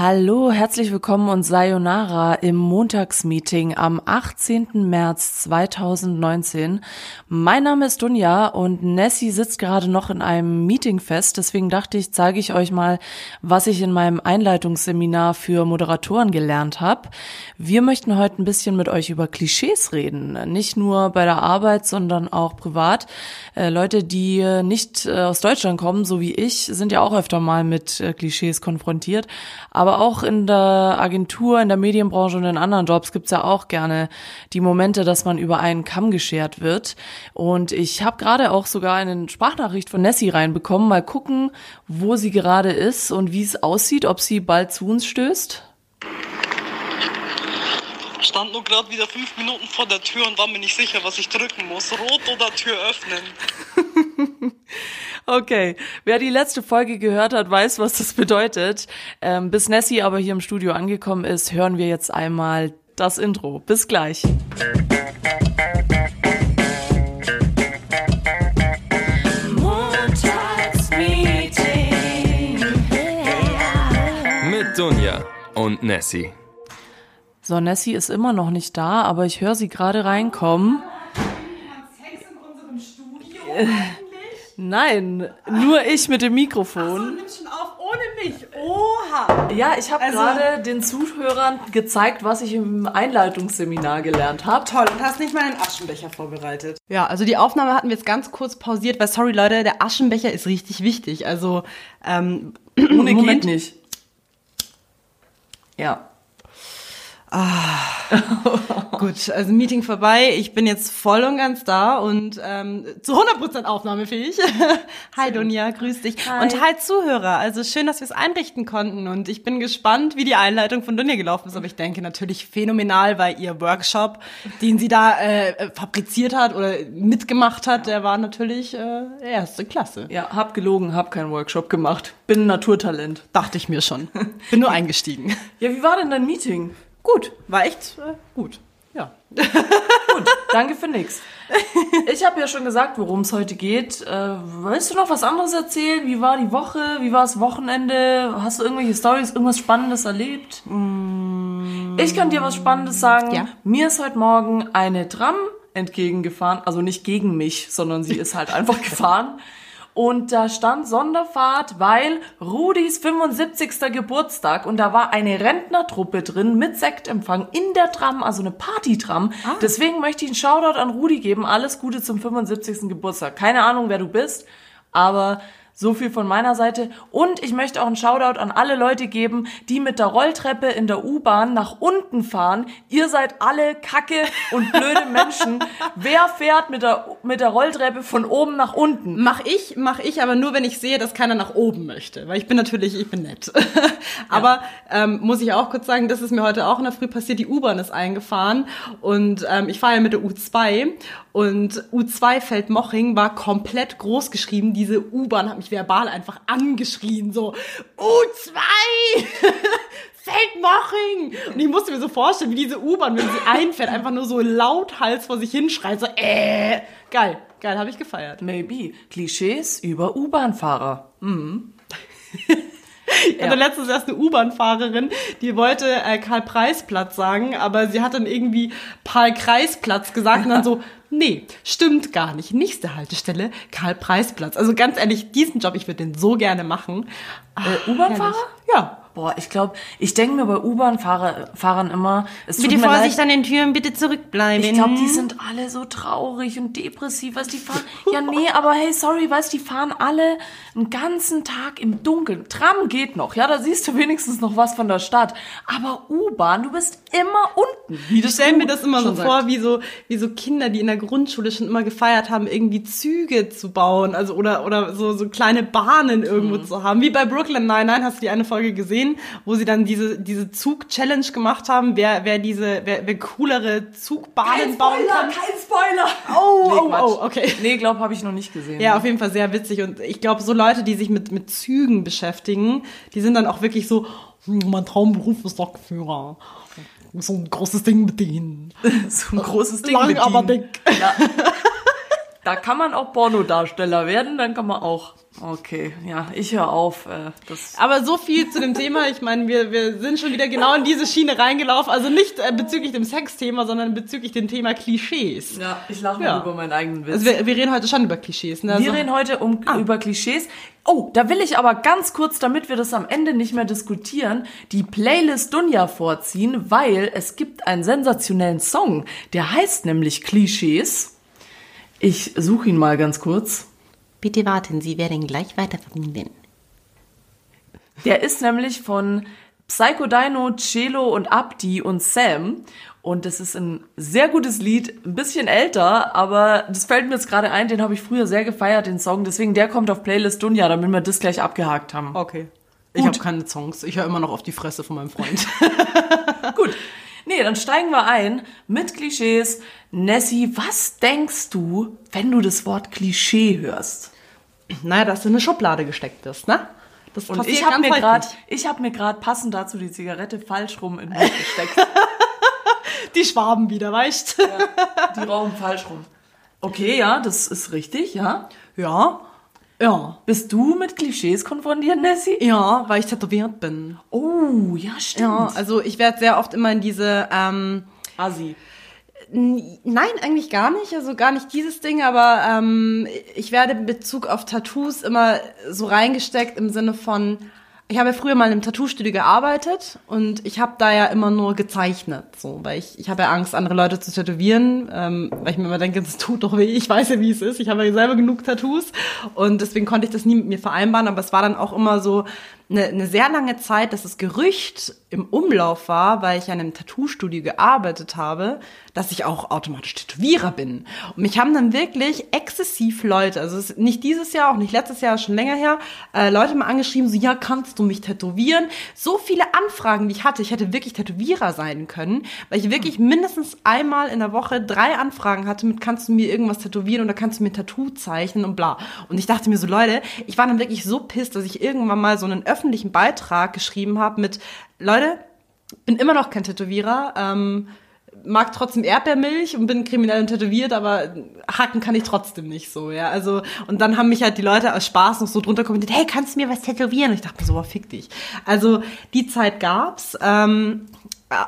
Hallo, herzlich willkommen und Sayonara im Montagsmeeting am 18. März 2019. Mein Name ist Dunja und Nessie sitzt gerade noch in einem Meeting fest, deswegen dachte ich, zeige ich euch mal, was ich in meinem Einleitungsseminar für Moderatoren gelernt habe. Wir möchten heute ein bisschen mit euch über Klischees reden, nicht nur bei der Arbeit, sondern auch privat. Äh, Leute, die äh, nicht äh, aus Deutschland kommen, so wie ich, sind ja auch öfter mal mit äh, Klischees konfrontiert aber auch in der Agentur, in der Medienbranche und in anderen Jobs gibt's ja auch gerne die Momente, dass man über einen Kamm geschert wird. Und ich habe gerade auch sogar eine Sprachnachricht von Nessie reinbekommen. Mal gucken, wo sie gerade ist und wie es aussieht, ob sie bald zu uns stößt. Stand nur gerade wieder fünf Minuten vor der Tür und war mir nicht sicher, was ich drücken muss. Rot oder Tür öffnen. Okay, wer die letzte Folge gehört hat, weiß, was das bedeutet. Ähm, bis Nessie aber hier im Studio angekommen ist, hören wir jetzt einmal das Intro. Bis gleich. Mit Dunja und Nessie. So, Nessie ist immer noch nicht da, aber ich höre sie gerade reinkommen. Sex in unserem Studio? Nein, nur ich mit dem So, Mikrofon. nimm schon auf ohne mich. Oha. Ja, ich habe Also- gerade den Zuhörern gezeigt, was ich im Einleitungsseminar gelernt habe. Toll, und hast nicht mal einen Aschenbecher vorbereitet. Ja, also die Aufnahme hatten wir jetzt ganz kurz pausiert, weil sorry Leute, der Aschenbecher ist richtig wichtig. Also ähm, Ohne Moment. geht nicht. Ja. Gut, also Meeting vorbei. Ich bin jetzt voll und ganz da und ähm, zu 100% aufnahmefähig. hi Dunja, grüß dich. Hi. Und hi Zuhörer. Also schön, dass wir es einrichten konnten und ich bin gespannt, wie die Einleitung von Dunja gelaufen ist. Aber ich denke natürlich phänomenal, weil ihr Workshop, den sie da äh, fabriziert hat oder mitgemacht hat, der war natürlich äh, erste Klasse. Ja, hab gelogen, hab keinen Workshop gemacht. Bin ein Naturtalent. Dachte ich mir schon. Bin nur eingestiegen. Ja, wie war denn dein Meeting? Gut, war echt äh, gut. Ja. Gut, danke für nix. Ich habe ja schon gesagt, worum es heute geht. Äh, willst du noch was anderes erzählen? Wie war die Woche? Wie war das Wochenende? Hast du irgendwelche Stories, irgendwas Spannendes erlebt? Ich kann dir was Spannendes sagen. Ja. Mir ist heute Morgen eine Tram entgegengefahren, also nicht gegen mich, sondern sie ist halt einfach gefahren. Und da stand Sonderfahrt, weil Rudis 75. Geburtstag und da war eine Rentnertruppe drin mit Sektempfang in der Tram, also eine Partytram. Deswegen möchte ich einen Shoutout an Rudi geben. Alles Gute zum 75. Geburtstag. Keine Ahnung, wer du bist, aber so viel von meiner Seite. Und ich möchte auch einen Shoutout an alle Leute geben, die mit der Rolltreppe in der U-Bahn nach unten fahren. Ihr seid alle kacke und blöde Menschen. Wer fährt mit der, mit der Rolltreppe von oben nach unten? Mach ich, mach ich, aber nur wenn ich sehe, dass keiner nach oben möchte. Weil ich bin natürlich, ich bin nett. aber ähm, muss ich auch kurz sagen, das ist mir heute auch in der Früh passiert. Die U-Bahn ist eingefahren und ähm, ich fahre ja mit der U2 und U2 Feldmoching war komplett groß geschrieben. Diese U-Bahn hat mich verbal einfach angeschrien, so U2 Feldmoching! Und ich musste mir so vorstellen, wie diese U-Bahn, wenn sie einfährt, einfach nur so lauthals vor sich hinschreit, so äh, geil, geil, habe ich gefeiert. Maybe. Klischees über U-Bahn-Fahrer. Ich hatte letztens erst eine U-Bahn-Fahrerin, die wollte äh, Karl-Preis-Platz sagen, aber sie hat dann irgendwie Paul-Kreis-Platz gesagt und dann so, nee, stimmt gar nicht. Nächste Haltestelle, Karl-Preis-Platz. Also ganz ehrlich, diesen Job, ich würde den so gerne machen. Äh, U-Bahn-Fahrer? Ja. Boah, ich glaube, ich denke mir bei U-Bahn-Fahrern immer, es Bitte Vorsicht leid, an den Türen, bitte zurückbleiben. Ich glaube, die sind alle so traurig und depressiv, weißt die fahren. Ja, nee, aber hey, sorry, weißt die fahren alle einen ganzen Tag im Dunkeln. Tram geht noch, ja, da siehst du wenigstens noch was von der Stadt. Aber U-Bahn, du bist immer unten. Wie Ich stelle mir das immer so vor, wie so, wie so Kinder, die in der Grundschule schon immer gefeiert haben, irgendwie Züge zu bauen, also oder, oder so, so kleine Bahnen irgendwo Mhm. zu haben. Wie bei Brooklyn Nine-Nine, hast du die eine Folge gesehen, wo sie dann diese, diese Zug-Challenge gemacht haben, wer, wer diese, wer, wer coolere Zugbahnen bauen kann. kein Spoiler. Oh, Nee, oh, Quatsch. oh, okay. Nee, glaub, habe ich noch nicht gesehen. Ja, auf jeden Fall sehr witzig. Und ich glaube, so Leute, die sich mit, mit Zügen beschäftigen, die sind dann auch wirklich so, hm, mein Traumberuf ist Lokführer. So ein großes Ding mit denen. so ein großes Ding Lang, mit aber Ding. dick. Ja. Da kann man auch Pornodarsteller werden, dann kann man auch. Okay, ja, ich höre auf. Äh, das Aber so viel zu dem Thema. Ich meine, wir, wir sind schon wieder genau in diese Schiene reingelaufen. Also nicht äh, bezüglich dem Sexthema, sondern bezüglich dem Thema Klischees. ja, ich lache Ja. über meinen eigenen Witz. Also wir, wir reden heute schon über Klischees. Ne? Wir Also, reden heute um, über Klischees. Oh, da will ich aber ganz kurz, damit wir das am Ende nicht mehr diskutieren, die Playlist Dunja vorziehen, weil es gibt einen sensationellen Song, der heißt nämlich Klischees. Ich suche ihn mal ganz kurz. Bitte warten, Sie werden gleich weiter verbinden. Der ist nämlich von Psycho Dino, Celo und Abdi und Sam. Und das ist ein sehr gutes Lied, ein bisschen älter, aber das fällt mir jetzt gerade ein, den habe ich früher sehr gefeiert, den Song. Deswegen der kommt auf Playlist Dunja, damit wir das gleich abgehakt haben. Okay. Ich habe keine Songs. Ich höre immer noch auf die Fresse von meinem Freund. Nee, dann steigen wir ein mit Klischees. Nessie, was denkst du, wenn du das Wort Klischee hörst? naja, dass du in eine Schublade gesteckt bist, ne? Das Und ich habe mir gerade, ich habe mir gerade passend dazu die Zigarette falsch rum in den Mund gesteckt. Die Schwaben wieder, weißt du? Die rauchen falsch rum. Okay, ja, das ist richtig, ja. Ja. Ja. Bist du mit Klischees konfrontiert, Nessie? Ja, weil ich tätowiert bin. Oh, ja, stimmt. Ja, also ich werde sehr oft immer in diese, ähm, Assi. nein, eigentlich gar nicht, also gar nicht dieses Ding, aber ähm, ich werde in Bezug auf Tattoos immer so reingesteckt im Sinne von, ich habe ja früher mal einem Tattoo-Studio gearbeitet und ich habe da ja immer nur gezeichnet, so, weil ich, ich habe ja Angst, andere Leute zu tätowieren, ähm, weil ich mir immer denke, das tut doch weh, ich weiß ja, wie es ist, ich habe ja selber genug Tattoos und deswegen konnte ich das nie mit mir vereinbaren, aber es war dann auch immer so eine, eine sehr lange Zeit, dass das Gerücht im Umlauf war, weil ich an einem Tattoo-Studio gearbeitet habe, dass ich auch automatisch Tätowierer bin. Und mich haben dann wirklich exzessiv Leute, also nicht dieses Jahr, auch nicht letztes Jahr, schon länger her, äh, Leute mal angeschrieben, so, ja, kannst du mich tätowieren? So viele Anfragen, die ich hatte, ich hätte wirklich Tätowierer sein können, weil ich wirklich mindestens einmal in der Woche drei Anfragen hatte mit, kannst du mir irgendwas tätowieren oder kannst du mir Tattoo zeichnen und bla. Und ich dachte mir so, Leute, ich war dann wirklich so pisst, dass ich irgendwann mal so einen öffentlichen Beitrag geschrieben habe mit, Leute, bin immer noch kein Tätowierer, ähm, mag trotzdem Erdbeermilch und bin kriminell und tätowiert, aber hacken kann ich trotzdem nicht so, ja. Also, und dann haben mich halt die Leute aus Spaß noch so drunter kommentiert, hey, kannst du mir was tätowieren? Und ich dachte mir so, boah, fick dich. Also, die Zeit gab's. Ähm,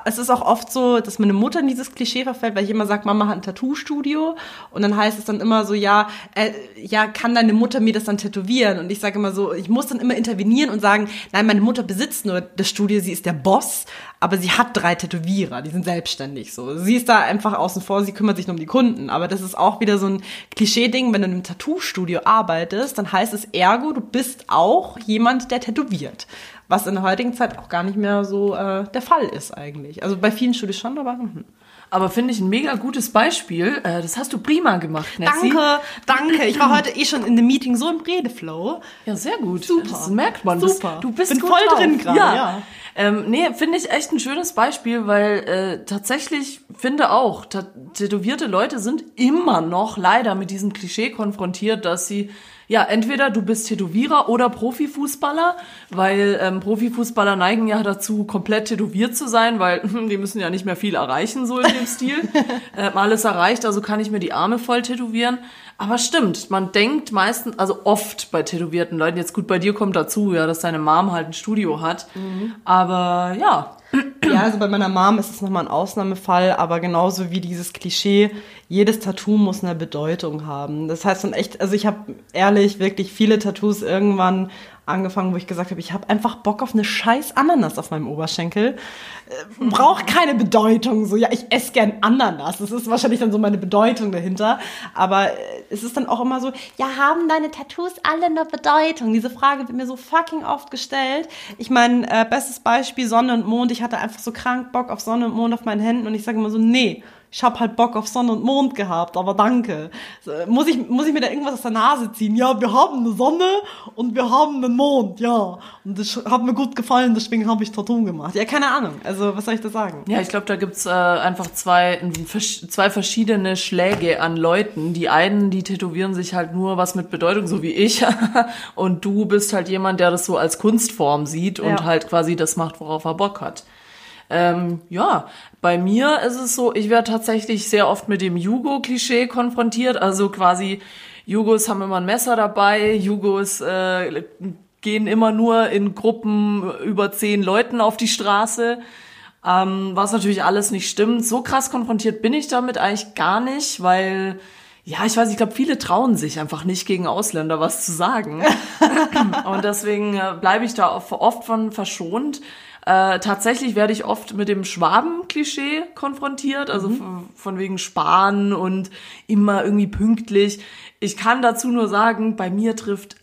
es ist auch oft so, dass meine Mutter in dieses Klischee verfällt, weil ich immer sage, Mama hat ein Tattoo-Studio und dann heißt es dann immer so, ja, äh, ja, kann deine Mutter mir das dann tätowieren? Und ich sage immer so, ich muss dann immer intervenieren und sagen, nein, meine Mutter besitzt nur das Studio, sie ist der Boss, aber sie hat drei Tätowierer, die sind selbstständig so. Sie ist da einfach außen vor, sie kümmert sich nur um die Kunden, aber das ist auch wieder so ein Klischee-Ding, wenn du in einem Tattoo-Studio arbeitest, dann heißt es ergo, du bist auch jemand, der tätowiert. Was in der heutigen Zeit auch gar nicht mehr so äh, der Fall ist eigentlich. Also bei vielen Studios schon, aber hm. Aber finde ich ein mega gutes Beispiel. Äh, das hast du prima gemacht, Nessie. Danke, danke. Ich war heute eh schon in dem Meeting so im Redeflow. Ja, sehr gut. Super. Das merkt man. Super. Das, du bist Bin voll drauf. drin gerade, Ja. ja. Ähm, nee, finde ich echt ein schönes Beispiel, weil äh, tatsächlich finde auch, tätowierte Leute sind immer noch leider mit diesem Klischee konfrontiert, dass sie ja, entweder du bist Tätowierer oder Profifußballer, weil ähm, Profifußballer neigen ja dazu, komplett tätowiert zu sein, weil hm, die müssen ja nicht mehr viel erreichen, so in dem Stil. Ähm, alles erreicht, also kann ich mir die Arme voll tätowieren. Aber stimmt, man denkt meistens, also oft bei tätowierten Leuten, jetzt gut, bei dir kommt dazu, ja, dass deine Mom halt ein Studio hat. Aber ja, Ja, also bei meiner Mom ist es nochmal ein Ausnahmefall, aber genauso wie dieses Klischee, jedes Tattoo muss eine Bedeutung haben. Das heißt dann echt, also ich habe ehrlich wirklich viele Tattoos irgendwann angefangen, wo ich gesagt habe, ich habe einfach Bock auf eine scheiß Ananas auf meinem Oberschenkel. Äh, Braucht keine Bedeutung. So, ja, ich esse gern Ananas. Das ist wahrscheinlich dann so meine Bedeutung dahinter. Aber äh, es ist dann auch immer so, ja, haben deine Tattoos alle eine Bedeutung? Diese Frage wird mir so fucking oft gestellt. Ich meine, äh, bestes Beispiel Sonne und Mond. Ich hatte einfach so krank Bock auf Sonne und Mond auf meinen Händen und ich sage immer so, nee, ich habe halt Bock auf Sonne und Mond gehabt, aber danke. Muss ich, muss ich mir da irgendwas aus der Nase ziehen? Ja, wir haben eine Sonne und wir haben einen Mond, ja. Und das hat mir gut gefallen, deswegen habe ich Tattoo gemacht. Ja, keine Ahnung. Also, was soll ich da sagen? Ja, ich glaube, da gibt's äh, einfach zwei, zwei verschiedene Schläge an Leuten. Die einen, die tätowieren sich halt nur was mit Bedeutung, so wie ich. und du bist halt jemand, der das so als Kunstform sieht und Ja. halt quasi das macht, worauf er Bock hat. Ähm, ja, bei mir ist es so, ich werde tatsächlich sehr oft mit dem Jugo-Klischee konfrontiert. Also quasi, Jugos haben immer ein Messer dabei, Jugos äh, gehen immer nur in Gruppen über zehn Leuten auf die Straße. Ähm, was natürlich alles nicht stimmt. So krass konfrontiert bin ich damit eigentlich gar nicht, weil ja, ich weiß, ich glaube, viele trauen sich einfach nicht gegen Ausländer was zu sagen. und deswegen äh, bleibe ich da oft von verschont. Äh, tatsächlich werde ich oft mit dem Schwaben-Klischee konfrontiert, also mhm. von wegen Sparen und immer irgendwie pünktlich. Ich kann dazu nur sagen, bei mir trifft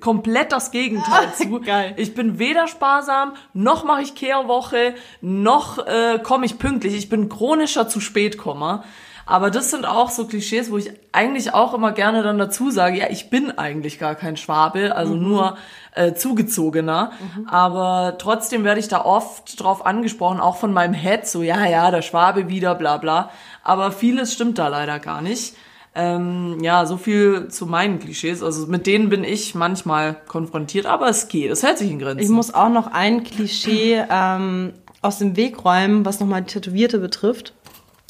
komplett das Gegenteil zu. Geil. Ich bin weder sparsam, noch mache ich Kehrwoche, noch äh, komme ich pünktlich. Ich bin chronischer zu spät -Komma. Aber das sind auch so Klischees, wo ich eigentlich auch immer gerne dann dazu sage, ja, ich bin eigentlich gar kein Schwabe, also mhm. nur äh, zugezogener. Mhm. Aber trotzdem werde ich da oft drauf angesprochen, auch von meinem Head, so, ja, ja, der Schwabe wieder, bla bla. Aber vieles stimmt da leider gar nicht. Ähm, ja, so viel zu meinen Klischees. Also mit denen bin ich manchmal konfrontiert, aber es geht. Es hält sich in Grenzen. Ich muss auch noch ein Klischee ähm, aus dem Weg räumen, was nochmal die Tätowierte betrifft.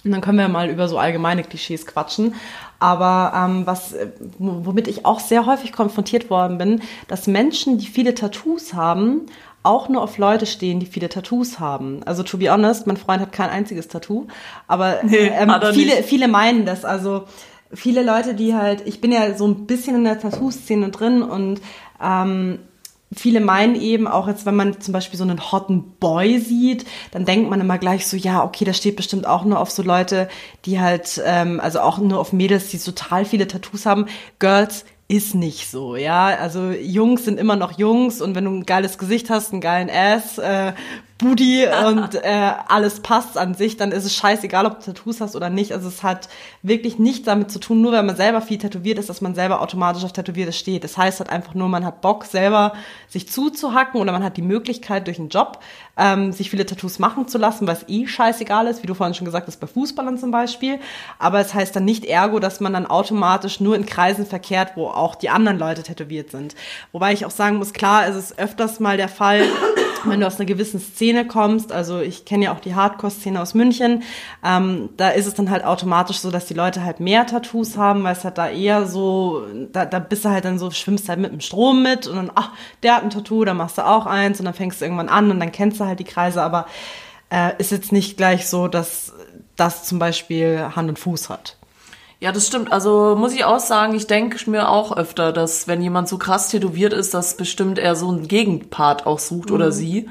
Und dann können wir mal über so allgemeine Klischees quatschen. Aber ähm, was, womit ich auch sehr häufig konfrontiert worden bin, dass Menschen, die viele Tattoos haben, auch nur auf Leute stehen, die viele Tattoos haben. Also to be honest, mein Freund hat kein einziges Tattoo, aber nee, ähm, viele, nicht. viele meinen das. Also viele Leute, die halt, ich bin ja so ein bisschen in der Tattoo-Szene drin und ähm, viele meinen eben, auch jetzt, wenn man zum Beispiel so einen hotten Boy sieht, dann denkt man immer gleich so, ja, okay, das steht bestimmt auch nur auf so Leute, die halt, ähm, also auch nur auf Mädels, die total viele Tattoos haben. Girls ist nicht so, ja. Also Jungs sind immer noch Jungs und wenn du ein geiles Gesicht hast, einen geilen Ass, äh, Booty und äh, alles passt an sich, dann ist es scheißegal, ob du Tattoos hast oder nicht. Also es hat wirklich nichts damit zu tun, nur weil man selber viel tätowiert ist, dass man selber automatisch auf Tätowiertes steht. Das heißt halt einfach nur, man hat Bock, selber sich zuzuhacken oder man hat die Möglichkeit durch einen Job, ähm, sich viele Tattoos machen zu lassen, was eh scheißegal ist, wie du vorhin schon gesagt hast, bei Fußballern zum Beispiel. Aber es heißt dann nicht ergo, dass man dann automatisch nur in Kreisen verkehrt, wo auch die anderen Leute tätowiert sind. Wobei ich auch sagen muss, klar, es ist öfters mal der Fall, wenn du aus einer gewissen Szene kommst, also ich kenne ja auch die Hardcore-Szene aus München, ähm, da ist es dann halt automatisch so, dass die Leute halt mehr Tattoos haben, weil es halt da eher so, da, da bist du halt dann so, schwimmst halt mit dem Strom mit und dann, ach, der hat ein Tattoo, dann machst du auch eins und dann fängst du irgendwann an und dann kennst du halt die Kreise, aber äh, ist jetzt nicht gleich so, dass das zum Beispiel Hand und Fuß hat. Ja, das stimmt. Also muss ich auch sagen, ich denke mir auch öfter, dass wenn jemand so krass tätowiert ist, dass bestimmt er so einen Gegenpart auch sucht mhm. oder sie.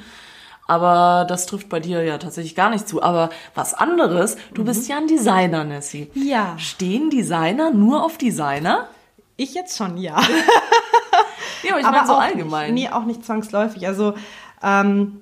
Aber das trifft bei dir ja tatsächlich gar nicht zu. Aber was anderes, du mhm. bist ja ein Designer, Nessie. Ja. Stehen Designer nur auf Designer? Ich jetzt schon, ja. ja, aber ich meine so allgemein. Nicht, nee, auch nicht zwangsläufig. Also ähm,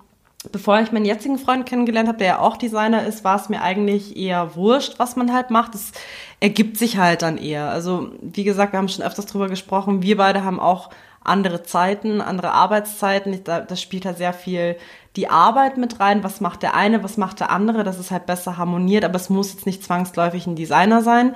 bevor ich meinen jetzigen Freund kennengelernt habe, der ja auch Designer ist, war es mir eigentlich eher wurscht, was man halt macht. Es ergibt sich halt dann eher. Also wie gesagt, wir haben schon öfters drüber gesprochen. Wir beide haben auch andere Zeiten, andere Arbeitszeiten. Da, das spielt halt sehr viel die Arbeit mit rein. Was macht der eine, was macht der andere? Das ist halt besser harmoniert, aber es muss jetzt nicht zwangsläufig ein Designer sein.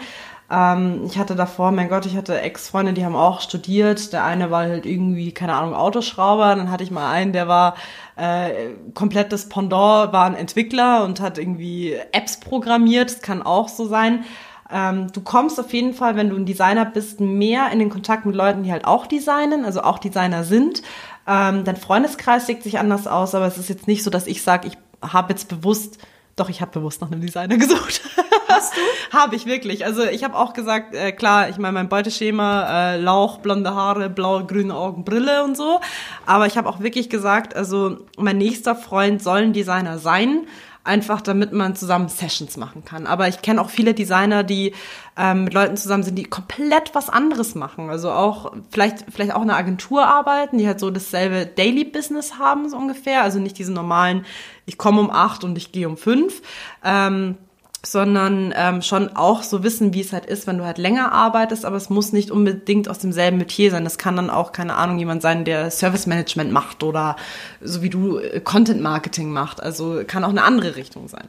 Ähm, ich hatte davor, mein Gott, ich hatte Ex-Freunde, die haben auch studiert. Der eine war halt irgendwie, keine Ahnung, Autoschrauber. Dann hatte ich mal einen, der war äh, komplettes Pendant, war ein Entwickler und hat irgendwie Apps programmiert. Das kann auch so sein. Ähm, du kommst auf jeden Fall, wenn du ein Designer bist, mehr in den Kontakt mit Leuten, die halt auch designen, also auch Designer sind. Ähm, dein Freundeskreis legt sich anders aus, aber es ist jetzt nicht so, dass ich sage, ich habe jetzt bewusst doch, ich habe bewusst nach einem Designer gesucht. Hast du? habe ich wirklich. Also ich habe auch gesagt, äh, klar, ich meine mein Beuteschema, äh, Lauch, blonde Haare, blaue, grüne Augen, Brille und so. Aber ich habe auch wirklich gesagt, also mein nächster Freund soll ein Designer sein einfach damit man zusammen Sessions machen kann. Aber ich kenne auch viele Designer, die ähm, mit Leuten zusammen sind, die komplett was anderes machen. Also auch vielleicht vielleicht auch eine Agentur arbeiten, die halt so dasselbe Daily Business haben so ungefähr. Also nicht diese normalen, ich komme um acht und ich gehe um fünf. Ähm, sondern ähm, schon auch so wissen, wie es halt ist, wenn du halt länger arbeitest, aber es muss nicht unbedingt aus demselben Metier sein. Das kann dann auch, keine Ahnung, jemand sein, der Service Management macht oder so wie du äh, Content Marketing macht. Also kann auch eine andere Richtung sein.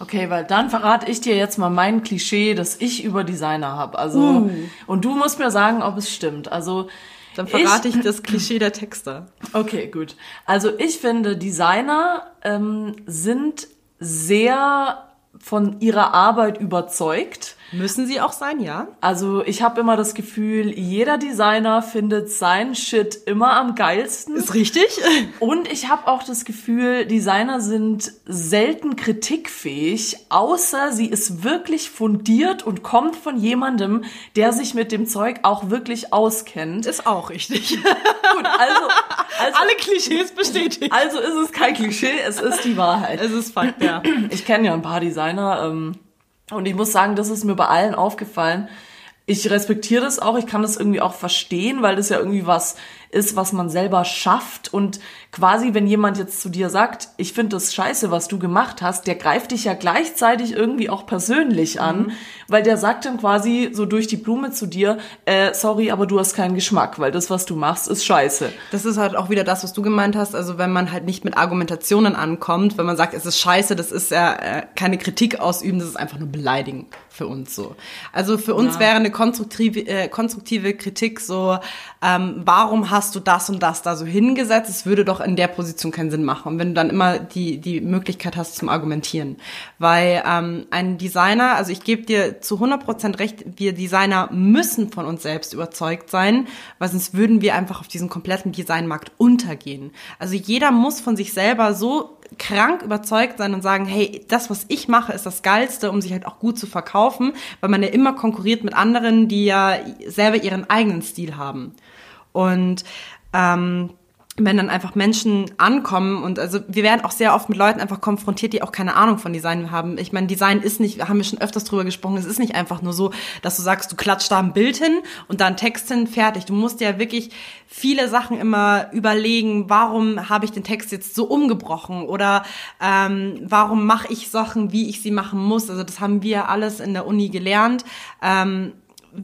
Okay, weil dann verrate ich dir jetzt mal mein Klischee, das ich über Designer habe. Also uh. und du musst mir sagen, ob es stimmt. Also dann verrate ich, ich das Klischee der Texter. Okay, gut. Also ich finde, Designer ähm, sind sehr von ihrer Arbeit überzeugt. Müssen sie auch sein, ja? Also ich habe immer das Gefühl, jeder Designer findet sein Shit immer am geilsten. Ist richtig. Und ich habe auch das Gefühl, Designer sind selten kritikfähig, außer sie ist wirklich fundiert und kommt von jemandem, der sich mit dem Zeug auch wirklich auskennt. Ist auch richtig. Gut, also, also Alle Klischees bestätigt. also ist es kein Klischee, es ist die Wahrheit. Es ist Fakt, ja. Ich kenne ja ein paar Designer ähm, und ich muss sagen, das ist mir bei allen aufgefallen. Ich respektiere das auch, ich kann das irgendwie auch verstehen, weil das ja irgendwie was ist, was man selber schafft und quasi, wenn jemand jetzt zu dir sagt, ich finde das scheiße, was du gemacht hast, der greift dich ja gleichzeitig irgendwie auch persönlich an, weil der sagt dann quasi so durch die Blume zu dir, äh, sorry, aber du hast keinen Geschmack, weil das, was du machst, ist scheiße. Das ist halt auch wieder das, was du gemeint hast. Also wenn man halt nicht mit Argumentationen ankommt, wenn man sagt, es ist scheiße, das ist ja äh, keine Kritik ausüben, das ist einfach nur beleidigen für uns so. Also für uns Ja. wäre eine konstruktive, äh, konstruktive Kritik so, ähm, warum hast du das und das da so hingesetzt? Es würde doch in der Position keinen Sinn machen. Und wenn du dann immer die, die Möglichkeit hast zum Argumentieren. Weil ähm, ein Designer, also ich gebe dir zu 100% recht, wir Designer müssen von uns selbst überzeugt sein, weil sonst würden wir einfach auf diesem kompletten Designmarkt untergehen. Also jeder muss von sich selber so krank überzeugt sein und sagen, hey, das, was ich mache, ist das Geilste, um sich halt auch gut zu verkaufen, weil man ja immer konkurriert mit anderen, die ja selber ihren eigenen Stil haben. Und ähm, wenn dann einfach Menschen ankommen und also wir werden auch sehr oft mit Leuten einfach konfrontiert, die auch keine Ahnung von Design haben. Ich meine, Design ist nicht, haben wir schon öfters drüber gesprochen, es ist nicht einfach nur so, dass du sagst, du klatscht da ein Bild hin und da ein Text hin, fertig. Du musst ja wirklich viele Sachen immer überlegen, warum habe ich den Text jetzt so umgebrochen oder ähm, warum mache ich Sachen, wie ich sie machen muss. Also das haben wir alles in der Uni gelernt. Ähm,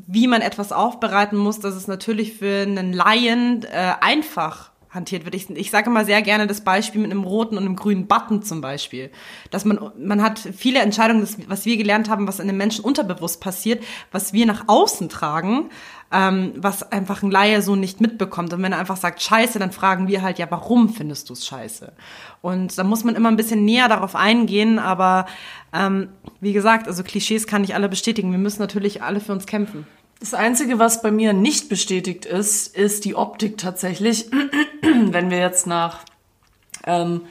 wie man etwas aufbereiten muss, dass es natürlich für einen Laien äh, einfach hantiert wird. Ich, ich sage immer sehr gerne das Beispiel mit einem roten und einem grünen Button zum Beispiel. Dass man, man hat viele Entscheidungen, das, was wir gelernt haben, was in den Menschen unterbewusst passiert, was wir nach außen tragen, ähm, was einfach ein Laie so nicht mitbekommt. Und wenn er einfach sagt, scheiße, dann fragen wir halt, ja, warum findest du es scheiße? Und da muss man immer ein bisschen näher darauf eingehen, aber ähm, wie gesagt, also Klischees kann ich alle bestätigen. Wir müssen natürlich alle für uns kämpfen. Das Einzige, was bei mir nicht bestätigt ist, ist die Optik tatsächlich. Wenn wir jetzt nach ähm,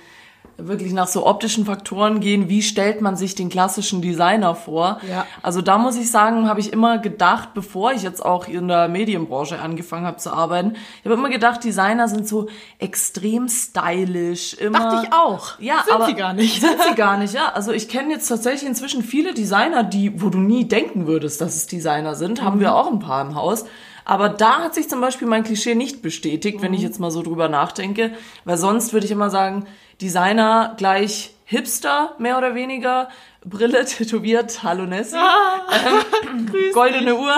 wirklich nach so optischen Faktoren gehen, wie stellt man sich den klassischen Designer vor? Ja. Also da muss ich sagen, habe ich immer gedacht, bevor ich jetzt auch in der Medienbranche angefangen habe zu arbeiten, ich habe immer gedacht, Designer sind so extrem stylisch, immer. Dachte ich auch. Ja, Sind aber sie gar nicht. Sind sie gar nicht, ja. Also ich kenne jetzt tatsächlich inzwischen viele Designer, die, wo du nie denken würdest, dass es Designer sind, haben wir auch ein paar im Haus. Aber da hat sich zum Beispiel mein Klischee nicht bestätigt, wenn ich jetzt mal so drüber nachdenke, weil sonst würde ich immer sagen, Designer gleich Hipster, mehr oder weniger, Brille tätowiert, hallo Nessie, ähm, goldene Uhr,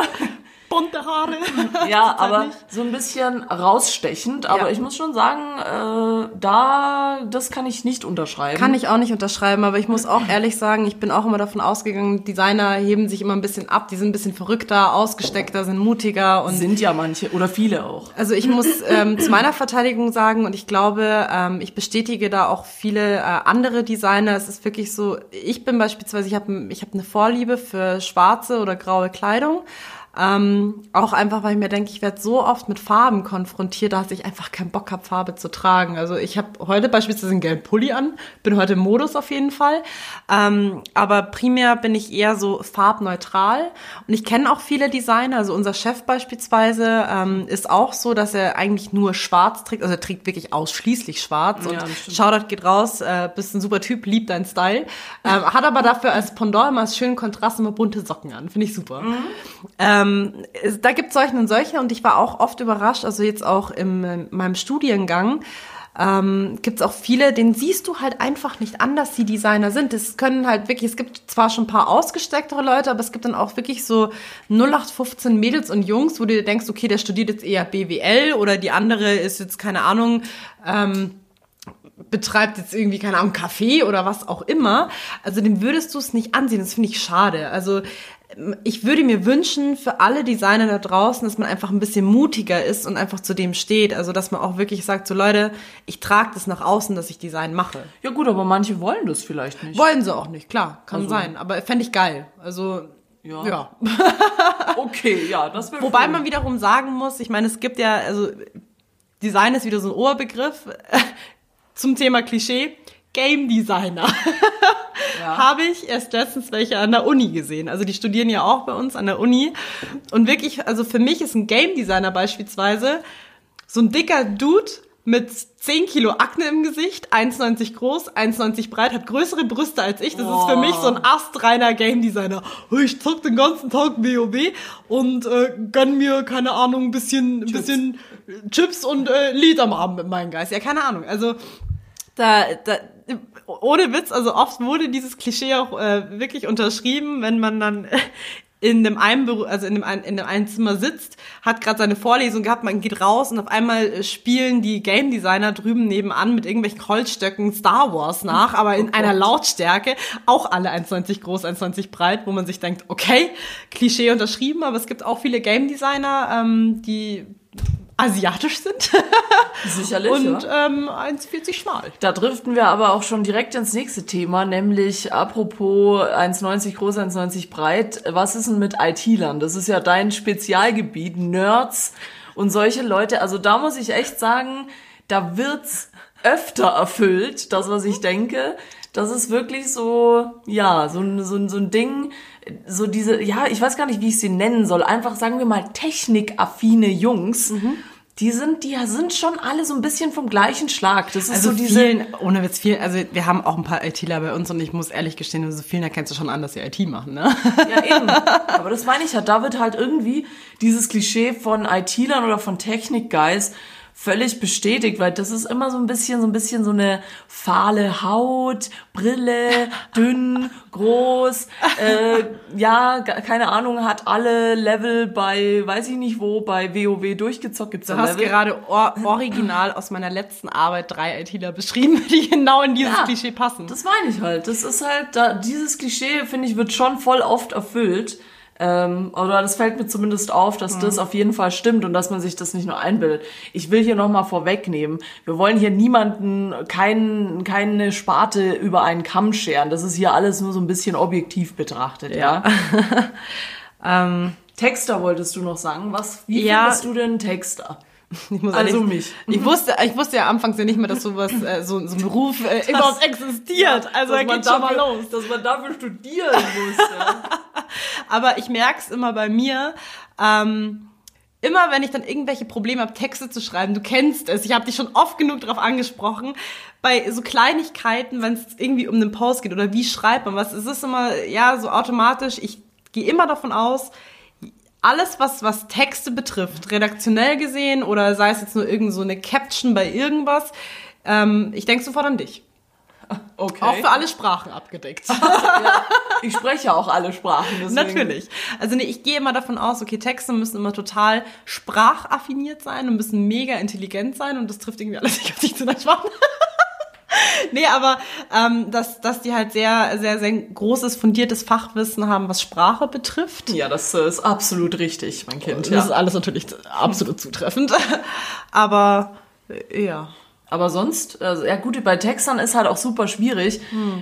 Bunte Haare. ja, aber so ein bisschen rausstechend. Aber Ja. ich muss schon sagen, äh, da, das kann ich nicht unterschreiben. Kann ich auch nicht unterschreiben, aber ich muss auch ehrlich sagen, ich bin auch immer davon ausgegangen, Designer heben sich immer ein bisschen ab, die sind ein bisschen verrückter, ausgesteckter, sind mutiger und Sind ja manche oder viele auch. Also ich muss ähm, zu meiner Verteidigung sagen und ich glaube, ähm, ich bestätige da auch viele äh, andere Designer. Es ist wirklich so, ich bin beispielsweise, ich habe ich hab eine Vorliebe für schwarze oder graue Kleidung. Ähm, auch einfach, weil ich mir denke, ich werde so oft mit Farben konfrontiert, dass ich einfach keinen Bock habe, Farbe zu tragen. Also ich habe heute beispielsweise einen gelben Pulli an, bin heute im Modus auf jeden Fall. Ähm, aber primär bin ich eher so farbneutral. Und ich kenne auch viele Designer, also unser Chef beispielsweise ähm, ist auch so, dass er eigentlich nur schwarz trägt, also er trägt wirklich ausschließlich schwarz. Ja, und. Shoutout geht raus, äh, bist ein super Typ, liebt deinen Style. Ähm, hat aber dafür als Pendant immer als schönen Kontrast immer bunte Socken an, finde ich super. Ähm, es- da gibt solchen und solche und ich war auch oft überrascht, also jetzt auch im, in meinem Studiengang, ähm, gibt es auch viele, denen siehst du halt einfach nicht an, dass sie Designer sind. Es können halt wirklich, es gibt zwar schon ein paar ausgestecktere Leute, aber es gibt dann auch wirklich so 0815 Mädels und Jungs, wo du dir denkst, okay, der studiert jetzt eher BWL oder die andere ist jetzt, keine Ahnung, ähm, betreibt jetzt irgendwie, keine Ahnung, Kaffee oder was auch immer. Also dem würdest du es nicht ansehen. Das finde ich schade. Also ich würde mir wünschen für alle Designer da draußen, dass man einfach ein bisschen mutiger ist und einfach zu dem steht. Also dass man auch wirklich sagt, so Leute, ich trage das nach außen, dass ich Design mache. Ja gut, aber manche wollen das vielleicht nicht. Wollen sie auch nicht, klar, kann Also- sein. Aber fände ich geil. Also Ja. ja. Okay, ja, das wäre Wobei man wiederum sagen muss, ich meine, es gibt ja, also Design ist wieder so ein Oberbegriff zum Thema Klischee. Game Designer. Habe ich erst letztens welche an der Uni gesehen. Also die studieren ja auch bei uns an der Uni. Und wirklich, also für mich ist ein Game Designer beispielsweise so ein dicker Dude mit 10 Kilo Akne im Gesicht, 1,90 groß, 1,90 breit, hat größere Brüste als ich. Das ist für mich so ein astreiner Game Designer. Ich zock den ganzen Tag WoW und äh, gönn mir, keine Ahnung, ein bisschen, ein bisschen Chips und äh, Lied am Abend mit meinem Geist. Ja, keine Ahnung. Also da, da, ohne Witz, also oft wurde dieses Klischee auch äh, wirklich unterschrieben, wenn man dann in dem einen Büro, also in dem einen, in dem einen Zimmer sitzt, hat gerade seine Vorlesung gehabt, man geht raus und auf einmal äh, spielen die Game Designer drüben nebenan mit irgendwelchen Holzstöcken Star Wars nach, aber in einer Lautstärke, auch alle 1,20 groß, 1,20 breit, wo man sich denkt, okay, Klischee unterschrieben, aber es gibt auch viele Game Designer, ähm, die asiatisch sind Sicherlich. und ja. ähm, 1,40 schmal. Da driften wir aber auch schon direkt ins nächste Thema, nämlich apropos 1,90 groß, 1,90 breit. Was ist denn mit IT-Lern? Das ist ja dein Spezialgebiet, Nerds und solche Leute. Also da muss ich echt sagen, da wird's öfter erfüllt, das, was ich denke. Das ist wirklich so, ja, so, so, ein- so ein Ding, so diese, ja, ich weiß gar nicht, wie ich sie nennen soll. Einfach, sagen wir mal, technikaffine Jungs. Die sind, die sind schon alle so ein bisschen vom gleichen Schlag. Das ist Also so diese, vielen, ohne Witz, vielen, also wir haben auch ein paar ITler bei uns und ich muss ehrlich gestehen, also vielen erkennst du schon an, dass sie IT machen, ne? Ja, eben. Aber das meine ich ja. Da wird halt irgendwie dieses Klischee von IT-Lern oder von Technik-Guys völlig bestätigt, weil das ist immer so ein bisschen, so ein bisschen so eine fahle Haut, Brille, dünn, groß, äh, ja, keine Ahnung, hat alle Level bei, weiß ich nicht wo, bei WoW durchgezockt. Gibt's Du hast Level? gerade or original aus meiner letzten Arbeit drei ITler beschrieben, die genau in dieses Ja, Klischee passen. Das meine ich halt. Das ist halt, da, dieses Klischee, finde ich, wird schon voll oft erfüllt. Ähm, oder das fällt mir zumindest auf, dass das auf jeden Fall stimmt und dass man sich das nicht nur einbildet. Ich will hier nochmal vorwegnehmen, wir wollen hier niemanden, kein, keine Sparte über einen Kamm scheren. Das ist hier alles nur so ein bisschen objektiv betrachtet, ja. ähm, Texter wolltest du noch sagen. Was, wie Ja. findest du denn Texter? ich muss Also ehrlich- mich. Ich wusste, ich wusste ja anfangs ja nicht mehr, dass sowas, äh, so, so ein Beruf äh, überhaupt existiert. also da dass man schon mal dafür- los. Dass man dafür studieren muss, ja. Aber ich merk's immer bei mir. Ähm, immer wenn ich dann irgendwelche Probleme habe, Texte zu schreiben, du kennst es, ich habe dich schon oft genug darauf angesprochen, bei so Kleinigkeiten, wenn es irgendwie um den Post geht oder wie schreibt man was, es ist immer, ja, so automatisch, ich gehe immer davon aus, alles, was, was Texte betrifft, redaktionell gesehen oder sei es jetzt nur irgend so eine Caption bei irgendwas, ähm, ich denke sofort an dich. Okay. Auch für alle Sprachen abgedeckt. Ich spreche auch alle Sprachen. Deswegen. Natürlich. Also nee, ich gehe immer davon aus, okay, Texte müssen immer total sprachaffiniert sein und müssen mega intelligent sein und das trifft irgendwie alles nicht auf dich zu Spaß. Nee, aber ähm, dass, dass die halt sehr, sehr, sehr großes, fundiertes Fachwissen haben, was Sprache betrifft. Ja, das äh, ist absolut richtig, mein Kind. Das ist Ja. alles natürlich absolut zutreffend. Aber äh, ja. Aber sonst, also, ja gut, bei Textern ist halt auch super schwierig.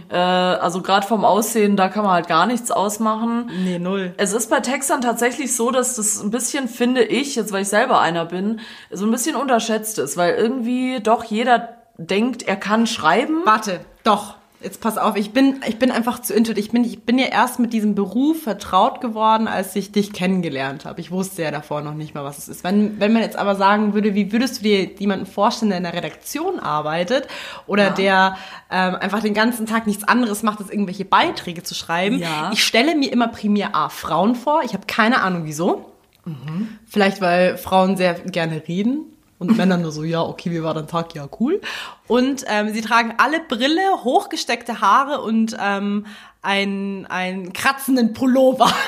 Äh, also gerade vom Aussehen, da kann man halt gar nichts ausmachen. Nee, null. Es ist bei Textern tatsächlich so, dass das ein bisschen, finde ich, jetzt weil ich selber einer bin, so ein bisschen unterschätzt ist, weil irgendwie doch jeder denkt, er kann schreiben. Warte, doch. Jetzt pass auf, ich bin, ich bin einfach zu intuitiv. Ich bin, ich bin ja erst mit diesem Beruf vertraut geworden, als ich dich kennengelernt habe. Ich wusste ja davor noch nicht mal, was es ist. Wenn, wenn man jetzt aber sagen würde, wie würdest du dir jemanden vorstellen, der in der Redaktion arbeitet oder der ähm, einfach den ganzen Tag nichts anderes macht, als irgendwelche Beiträge zu schreiben? Ja. Ich stelle mir immer primär A, Frauen vor. Ich habe keine Ahnung, wieso. Vielleicht, weil Frauen sehr gerne reden und Männer nur so, ja, okay, wie war dein Tag? Ja, cool. Und ähm, sie tragen alle Brille, hochgesteckte Haare und ähm, einen, einen kratzenden Pullover.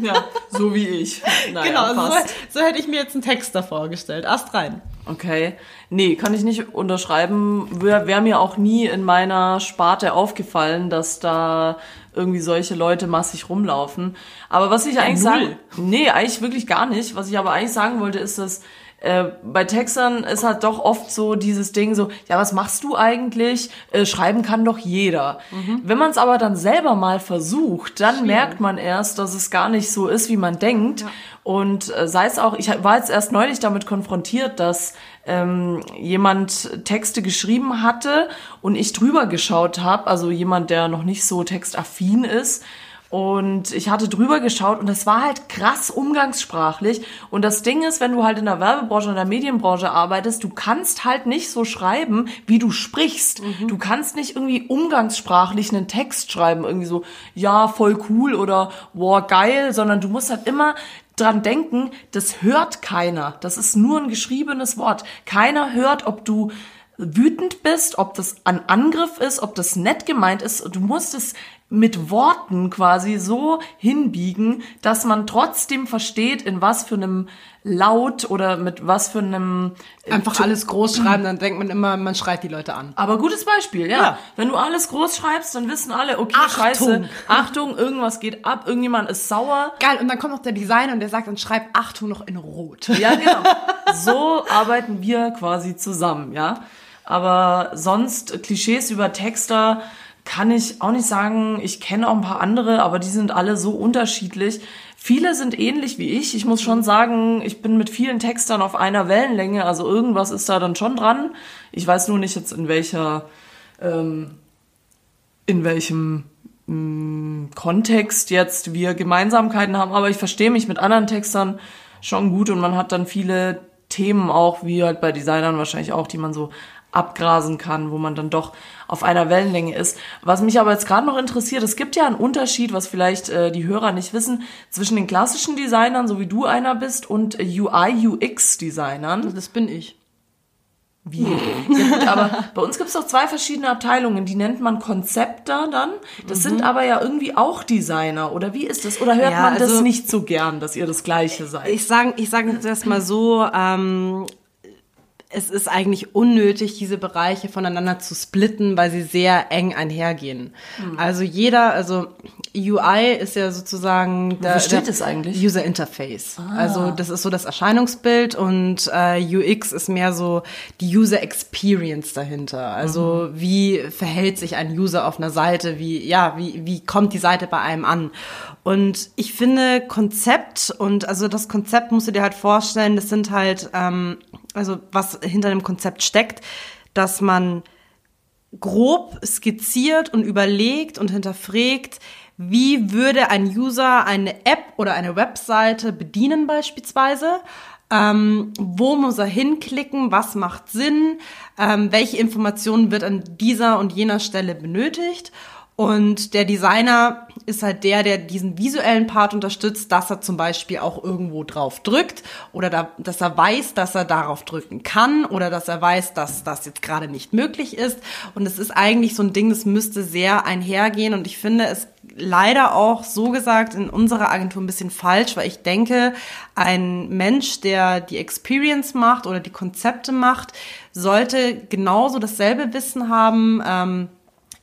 Ja, so wie ich. Naja, genau, also so, fast. so hätte ich mir jetzt einen Text da vorgestellt. Ast rein. Okay. Nee, kann ich nicht unterschreiben. Wäre wär mir auch nie in meiner Sparte aufgefallen, dass da irgendwie solche Leute massig rumlaufen. Aber was ich eigentlich null. sagen, nee, eigentlich wirklich gar nicht. Was ich aber eigentlich sagen wollte, ist, dass äh, bei Textern ist halt doch oft so dieses Ding so, ja, was machst du eigentlich? Äh, schreiben kann doch jeder. Wenn man es aber dann selber mal versucht, dann merkt man erst, dass es gar nicht so ist, wie man denkt. Und äh, sei es auch, ich war jetzt erst neulich damit konfrontiert, dass ähm, jemand Texte geschrieben hatte und ich drüber geschaut habe, also jemand, der noch nicht so textaffin ist. Und ich hatte drüber geschaut und es war halt krass umgangssprachlich. Und das Ding ist, wenn du halt in der Werbebranche, in der Medienbranche arbeitest, du kannst halt nicht so schreiben, wie du sprichst. Du kannst nicht irgendwie umgangssprachlich einen Text schreiben, irgendwie so, ja, voll cool oder wow, geil, sondern du musst halt immer dran denken, das hört keiner. Das ist nur ein geschriebenes Wort. Keiner hört, ob du wütend bist, ob das ein Angriff ist, ob das nett gemeint ist. Du musst es mit Worten quasi so hinbiegen, dass man trotzdem versteht, in was für einem Laut oder mit was für einem Einfach alles groß schreiben, dann denkt man immer, man schreit die Leute an. aber gutes Beispiel, ja. Ja. Wenn du alles groß schreibst, dann wissen alle, okay, Achtung. scheiße, Achtung, irgendwas geht ab, irgendjemand ist sauer. Geil, und dann kommt noch der Designer und der sagt, dann schreib Achtung noch in Rot. Ja, genau. So arbeiten wir quasi zusammen, ja. Aber sonst Klischees über Texter kann ich auch nicht sagen. Ich kenne auch ein paar andere, aber die sind alle so unterschiedlich. Viele sind ähnlich wie ich. Ich muss schon sagen, ich bin mit vielen Textern auf einer Wellenlänge. Also irgendwas ist da dann schon dran. Ich weiß nur nicht jetzt in welcher, ähm, in welchem mh, Kontext jetzt wir Gemeinsamkeiten haben. Aber ich verstehe mich mit anderen Textern schon gut und man hat dann viele Themen auch, wie halt bei Designern wahrscheinlich auch, die man so abgrasen kann, wo man dann doch auf einer Wellenlänge ist. Was mich aber jetzt gerade noch interessiert, es gibt ja einen Unterschied, was vielleicht äh, die Hörer nicht wissen, zwischen den klassischen Designern, so wie du einer bist, und äh, UI, UX-Designern. Das bin ich. Wie? Ja, gut, aber bei uns gibt es doch zwei verschiedene Abteilungen, die nennt man Konzepter dann. Das sind aber ja irgendwie auch Designer, oder wie ist das? Oder hört Ja, man das also- nicht so gern, dass ihr das Gleiche seid? Ich sage ich sag jetzt erstmal so, ähm, es ist eigentlich unnötig, diese Bereiche voneinander zu splitten, weil sie sehr eng einhergehen. Also jeder, also UI ist ja sozusagen der, steht der es eigentlich? User Interface. Also das ist so das Erscheinungsbild und äh, UX ist mehr so die User Experience dahinter. Also wie verhält sich ein User auf einer Seite? Wie ja, wie wie kommt die Seite bei einem an? Und ich finde Konzept und also das Konzept musst du dir halt vorstellen, das sind halt ähm, also was hinter dem Konzept steckt, dass man grob skizziert und überlegt und hinterfragt, wie würde ein User eine App oder eine Webseite bedienen beispielsweise. Ähm, wo muss er hinklicken? Was macht Sinn? Ähm, welche Informationen wird an dieser und jener Stelle benötigt? Und der Designer ist halt der, der diesen visuellen Part unterstützt, dass er zum Beispiel auch irgendwo drauf drückt oder da, dass er weiß, dass er darauf drücken kann oder dass er weiß, dass das jetzt gerade nicht möglich ist. Und es ist eigentlich so ein Ding, das müsste sehr einhergehen. Und ich finde es leider auch so gesagt in unserer Agentur ein bisschen falsch, weil ich denke, ein Mensch, der die Experience macht oder die Konzepte macht, sollte genauso dasselbe Wissen haben. Ähm,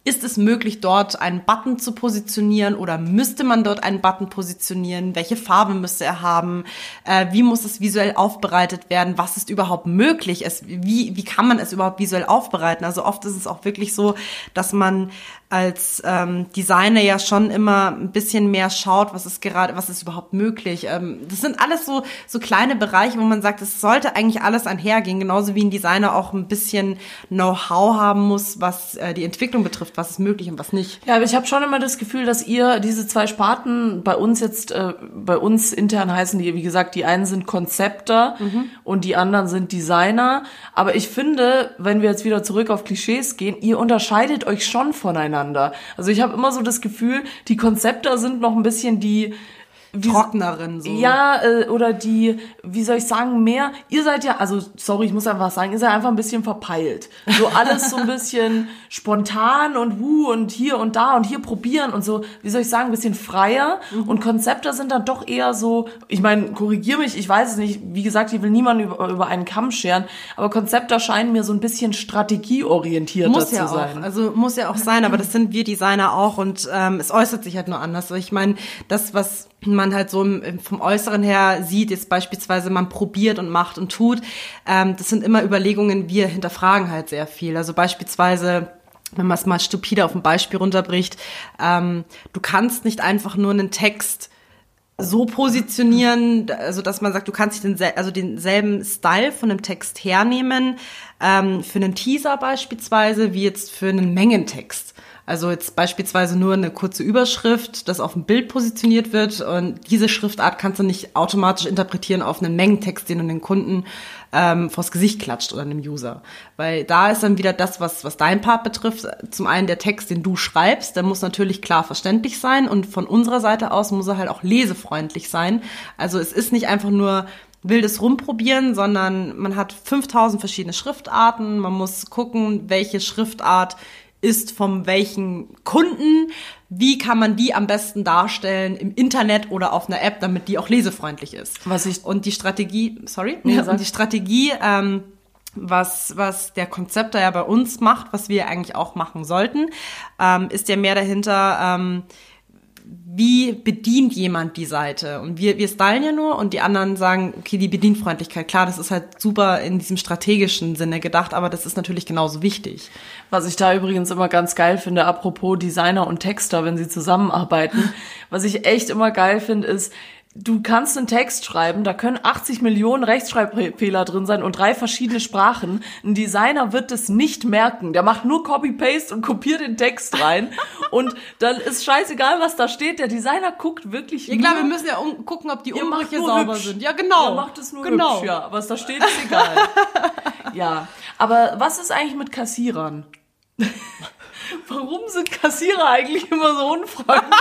ist es möglich, dort einen Button zu positionieren oder müsste man dort einen Button positionieren? Welche Farbe müsste er haben? Äh, wie muss es visuell aufbereitet werden? Was ist überhaupt möglich? Es, wie, wie kann man es überhaupt visuell aufbereiten? Also oft ist es auch wirklich so, dass man als ähm, Designer ja schon immer ein bisschen mehr schaut, was ist gerade, was ist überhaupt möglich. Ähm, das sind alles so so kleine Bereiche, wo man sagt, es sollte eigentlich alles einhergehen, genauso wie ein Designer auch ein bisschen Know-how haben muss, was äh, die Entwicklung betrifft, was ist möglich und was nicht. Ja, aber ich habe schon immer das Gefühl, dass ihr diese zwei Sparten bei uns jetzt, äh, bei uns intern heißen die, wie gesagt, die einen sind Konzepter und die anderen sind Designer. Aber ich finde, wenn wir jetzt wieder zurück auf Klischees gehen, ihr unterscheidet euch schon voneinander. Also ich habe immer so das Gefühl, die Konzepter sind noch ein bisschen die wie, Trockneren so. Ja, äh, oder die, wie soll ich sagen, mehr, ihr seid ja, also sorry, ich muss einfach sagen, ihr seid einfach ein bisschen verpeilt. So alles so ein bisschen spontan und hu und hier und da und hier probieren und so, wie soll ich sagen, ein bisschen freier. Und Konzepte sind dann doch eher so, ich meine, korrigier mich, ich weiß es nicht, wie gesagt, ich will niemanden über, über einen Kamm scheren, aber Konzepte scheinen mir so ein bisschen strategieorientierter muss zu ja sein. auch, also muss ja auch sein, aber das sind wir Designer auch und ähm, es äußert sich halt nur anders. Also ich meine, das, was man halt so vom Äußeren her sieht, ist beispielsweise, man probiert und macht und tut. Ähm, das sind immer Überlegungen, wir hinterfragen halt sehr viel. Also beispielsweise wenn man es mal stupide auf ein Beispiel runterbricht, ähm, du kannst nicht einfach nur einen Text so positionieren, also dass man sagt, du kannst den, also denselben Style von einem Text hernehmen, ähm, für einen Teaser beispielsweise, wie jetzt für einen Mengentext. Also jetzt beispielsweise nur eine kurze Überschrift, das auf dem Bild positioniert wird und diese Schriftart kannst du nicht automatisch interpretieren auf einen Mengentext, den du den Kunden ähm, vors Gesicht klatscht oder einem User. Weil da ist dann wieder das, was, was dein Part betrifft, zum einen der Text, den du schreibst, der muss natürlich klar verständlich sein und von unserer Seite aus muss er halt auch lesefreundlich sein. Also es ist nicht einfach nur wildes Rumprobieren, sondern man hat 5000 verschiedene Schriftarten, man muss gucken, welche Schriftart ist von welchen Kunden, wie kann man die am besten darstellen im Internet oder auf einer App, damit die auch lesefreundlich ist. Was ich- und die Strategie, sorry, Nee, und die Strategie, ähm, was, was der Konzepter ja bei uns macht, was wir eigentlich auch machen sollten, ähm, ist ja mehr dahinter, ähm, wie bedient jemand die Seite? Und wir, wir stylen ja nur und die anderen sagen, okay, die Bedienfreundlichkeit, klar, das ist halt super in diesem strategischen Sinne gedacht, aber das ist natürlich genauso wichtig. Was ich da übrigens immer ganz geil finde, apropos Designer und Texter, wenn sie zusammenarbeiten, was ich echt immer geil finde, ist, du kannst einen Text schreiben, da können 80 Millionen Rechtschreibfehler drin sein und drei verschiedene Sprachen. Ein Designer wird es nicht merken. Der macht nur Copy-Paste und kopiert den Text rein. und dann ist scheißegal, was da steht. Der Designer guckt wirklich Ja klar, wir müssen ja um, gucken, ob die Umbrüche sauber hübsch. sind. Ja, genau. Ihr macht es nur genau. hübsch, ja. Was da steht, ist egal. ja. Aber was ist eigentlich mit Kassierern? Warum sind Kassierer eigentlich immer so unfreundlich?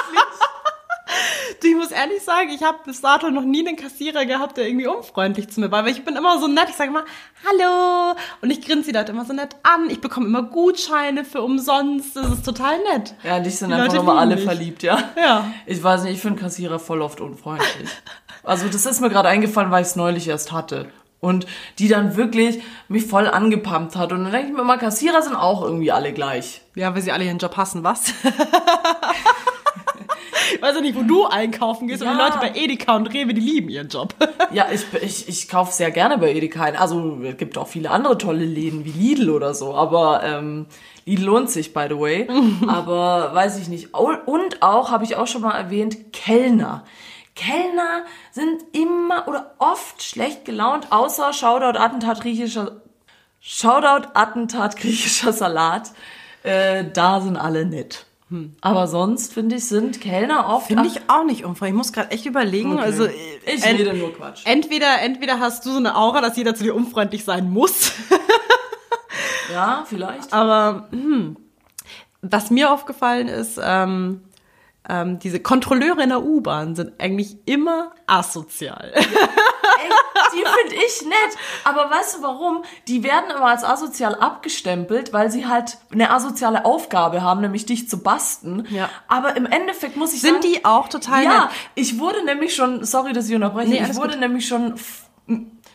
Du, ich muss ehrlich sagen, ich habe bis dato noch nie einen Kassierer gehabt, der irgendwie unfreundlich zu mir war, weil ich bin immer so nett. Ich sage immer Hallo und ich grinse die Leute immer so nett an. Ich bekomme immer Gutscheine für umsonst. Das ist total nett. Ja, dich sind Die einfach immer alle mich. verliebt, ja? Ja. Ich weiß nicht, ich finde Kassierer voll oft unfreundlich. Also das ist mir gerade eingefallen, weil ich es neulich erst hatte. Und die dann wirklich mich voll angepumpt hat. Und dann denke ich mir immer, Kassierer sind auch irgendwie alle gleich. Ja, weil sie alle ihren Job hassen, was? ich weiß ja nicht, wo du einkaufen gehst, aber die Ja. Leute bei Edeka und Rewe, die lieben ihren Job. Ja, ich, ich, ich kaufe sehr gerne bei Edeka ein. Also es gibt auch viele andere tolle Läden wie Lidl oder so, aber ähm, Lidl lohnt sich, by the way. aber weiß ich nicht. Und auch, habe ich auch schon mal erwähnt, Kellner. Kellner sind immer oder oft schlecht gelaunt, außer Shoutout Attentat griechischer Shoutout Attentat griechischer Salat. Äh, da sind alle nett. Aber sonst, finde ich, sind Kellner oft... Finde ich auch nicht unfreundlich. Ich muss gerade echt überlegen. Okay. Also Ich ent- rede nur Quatsch. Entweder, entweder hast du so eine Aura, dass jeder zu dir unfreundlich sein muss. Ja, vielleicht. Aber hm, was mir aufgefallen ist, ähm, ähm, diese Kontrolleure in der U-Bahn sind eigentlich immer asozial. Ey, die finde ich nett. Aber weißt du warum? Die werden immer als asozial abgestempelt, weil sie halt eine asoziale Aufgabe haben, nämlich dich zu basten. Ja. Aber im Endeffekt muss ich Sind sagen, die auch total Ja, nett? ich wurde nämlich schon, sorry, dass ich unterbreche, Nee, ich wurde gut. nämlich schon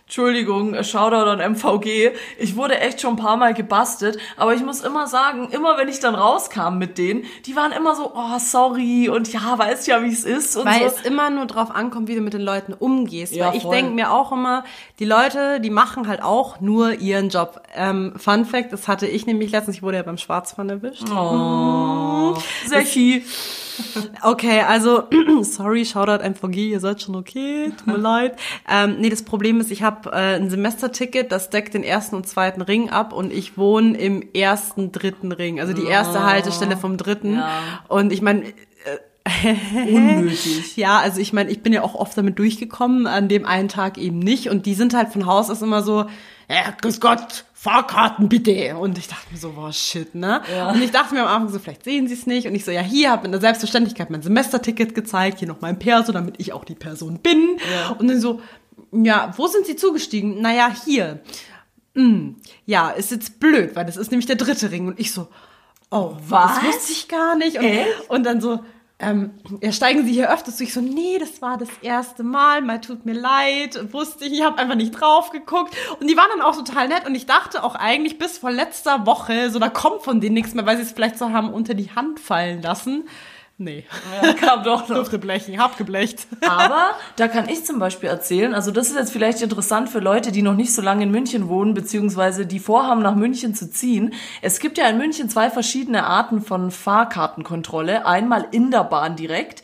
Entschuldigung, äh, Shoutout an MVG. Ich wurde echt schon ein paar Mal gebastelt, aber ich muss immer sagen, immer wenn ich dann rauskam mit denen, die waren immer so, oh, sorry und ja, weißt ja, wie es ist und Weil so. es immer nur drauf ankommt, wie du mit den Leuten umgehst. Ja, Weil ich denke mir auch immer, die Leute, die machen halt auch nur ihren Job. Ähm, Fun Fact, das hatte ich nämlich letztens, ich wurde ja beim Schwarzfahren erwischt. Oh, Sechi. Okay, also, sorry, Shoutout MVG, ihr seid schon okay, tut mir leid. Ähm, nee, das Problem ist, ich habe äh, ein Semesterticket, das deckt den ersten und zweiten Ring ab und ich wohne im ersten, dritten Ring, also die erste Haltestelle vom dritten. Ja. Und ich meine, Unnötig. ja, also ich meine, ich bin ja auch oft damit durchgekommen, an dem einen Tag eben nicht. Und die sind halt von Haus aus immer so, ja, grüß Gott, Fahrkarten bitte. Und ich dachte mir so, wow, shit, ne? Und ich dachte mir am Anfang so, vielleicht sehen sie es nicht. Und ich so, ja, hier, habe mit einer Selbstverständlichkeit mein Semesterticket gezeigt, hier noch mein Perso, damit ich auch die Person bin. Und dann so, ja, wo sind sie zugestiegen? Naja, hier. Hm, ja, ist jetzt blöd, weil das ist nämlich der dritte Ring. Und ich so, oh, Was? Das wusste ich gar nicht. Und, und dann so, ähm, ja, steigen Sie hier öfters? Ich so, nee, das war das erste Mal, mal tut mir leid, wusste ich, ich habe einfach nicht drauf geguckt. Und die waren dann auch total nett und ich dachte auch eigentlich bis vor letzter Woche, so da kommt von denen nichts mehr, weil sie es vielleicht so haben unter die Hand fallen lassen. Nee, Ja, kam doch noch. durfte blechen, hab geblecht. Aber da kann ich zum Beispiel erzählen, also das ist jetzt vielleicht interessant für Leute, die noch nicht so lange in München wohnen, beziehungsweise die vorhaben, nach München zu ziehen. Es gibt ja in München zwei verschiedene Arten von Fahrkartenkontrolle. Einmal in der Bahn direkt,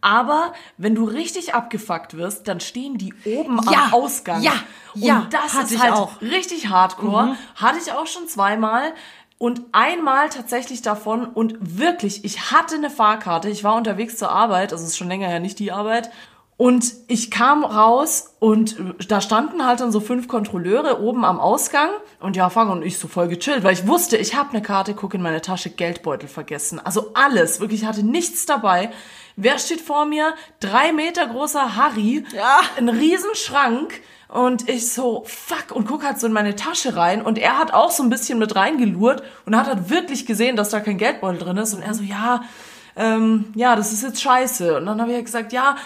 aber wenn du richtig abgefuckt wirst, dann stehen die oben Ja, am Ausgang. ja, Und ja, das hatte ist ich halt auch. richtig hardcore. Hatte ich auch schon zweimal. Und einmal tatsächlich davon und wirklich, ich hatte eine Fahrkarte, ich war unterwegs zur Arbeit, also es ist schon länger her nicht die Arbeit. Und ich kam raus und da standen halt dann so fünf Kontrolleure oben am Ausgang und ja, Fang und ich so voll gechillt, weil ich wusste, ich habe eine Karte, guck in meine Tasche, Geldbeutel vergessen. Also alles, wirklich, ich hatte nichts dabei. Wer steht vor mir? Drei Meter großer Harry, Ja. ein Riesenschrank und ich so, fuck, und guck halt so in meine Tasche rein und er hat auch so ein bisschen mit reingelurrt und hat halt wirklich gesehen, dass da kein Geldbeutel drin ist und er so, ja, ähm, ja, das ist jetzt scheiße. Und dann habe ich halt gesagt, ja,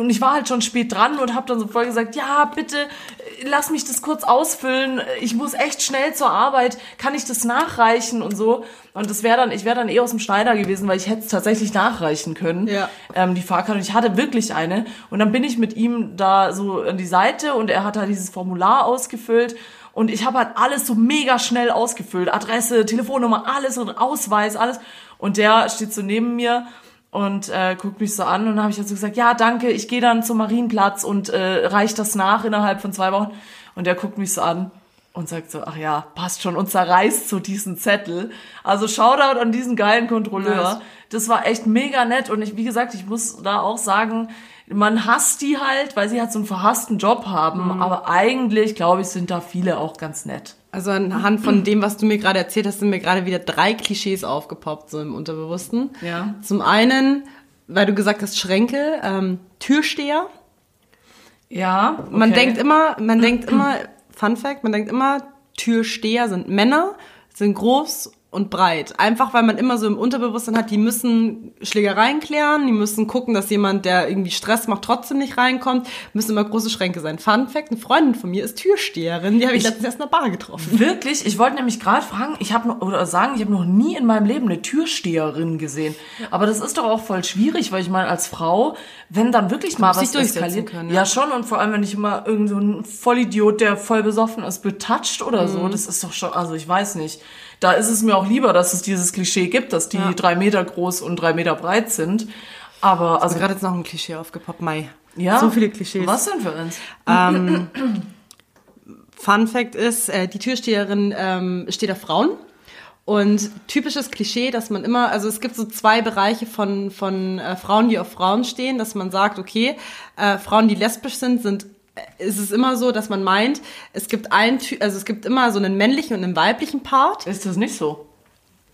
und ich war halt schon spät dran und habe dann so voll gesagt, ja, bitte lass mich das kurz ausfüllen. Ich muss echt schnell zur Arbeit. Kann ich das nachreichen und so? Und das wäre dann, ich wäre dann eh aus dem Schneider gewesen, weil ich hätte es tatsächlich nachreichen können. Ja. Ähm, die Fahrkarte. Und ich hatte wirklich eine. Und dann bin ich mit ihm da so an die Seite und er hat halt dieses Formular ausgefüllt. Und ich habe halt alles so mega schnell ausgefüllt. Adresse, Telefonnummer, alles und Ausweis, alles. Und der steht so neben mir und äh, guckt mich so an und dann habe ich halt so gesagt, ja, danke, ich gehe dann zum Marienplatz und äh, reich das nach innerhalb von zwei Wochen. Und der guckt mich so an und sagt so, ach ja, passt schon und zerreißt so diesen Zettel. Also Shoutout an diesen geilen Kontrolleur. Nice. Das war echt mega nett und ich, wie gesagt, ich muss da auch sagen, man hasst die halt, weil sie halt so einen verhassten Job haben, aber eigentlich, glaube ich, sind da viele auch ganz nett. Also anhand von dem, was du mir gerade erzählt hast, sind mir gerade wieder drei Klischees aufgepoppt, so im Unterbewussten. Ja. Zum einen, weil du gesagt hast, Schränke, ähm, Türsteher. Ja, Man okay. denkt immer, man denkt immer, Fun Fact, man denkt immer, Türsteher sind Männer, sind groß und breit. Einfach weil man immer so im Unterbewusstsein hat, die müssen Schlägereien klären, die müssen gucken, dass jemand, der irgendwie Stress macht, trotzdem nicht reinkommt, müssen immer große Schränke sein. Fun Fact, eine Freundin von mir ist Türsteherin, die habe ich, letztens erst in der Bar getroffen. Wirklich? Ich wollte nämlich gerade fragen, ich habe noch oder sagen, ich habe noch nie in meinem Leben eine Türsteherin gesehen. Aber das ist doch auch voll schwierig, weil ich meine, als Frau, wenn dann wirklich mal was eskaliert, können, ja. ja. schon und vor allem, wenn ich immer irgend so ein Vollidiot, der voll besoffen ist, betatscht oder Mhm. so, das ist doch schon, also ich weiß nicht. Da ist es mir auch lieber, dass es dieses Klischee gibt, dass die drei Meter groß und drei Meter breit sind. Aber also gerade jetzt noch ein Klischee aufgepoppt, Mai. ja, So viele Klischees. Was denn für uns? Fun Fact ist, äh, die Türsteherin ähm, steht auf Frauen. Und typisches Klischee, dass man immer, also es gibt so zwei Bereiche von, von äh, Frauen, die auf Frauen stehen, dass man sagt, okay, äh, Frauen, die lesbisch sind, sind äh, ist es immer so, dass man meint, es gibt ein, Ty- also es gibt immer so einen männlichen und einen weiblichen Part. Ist das nicht so?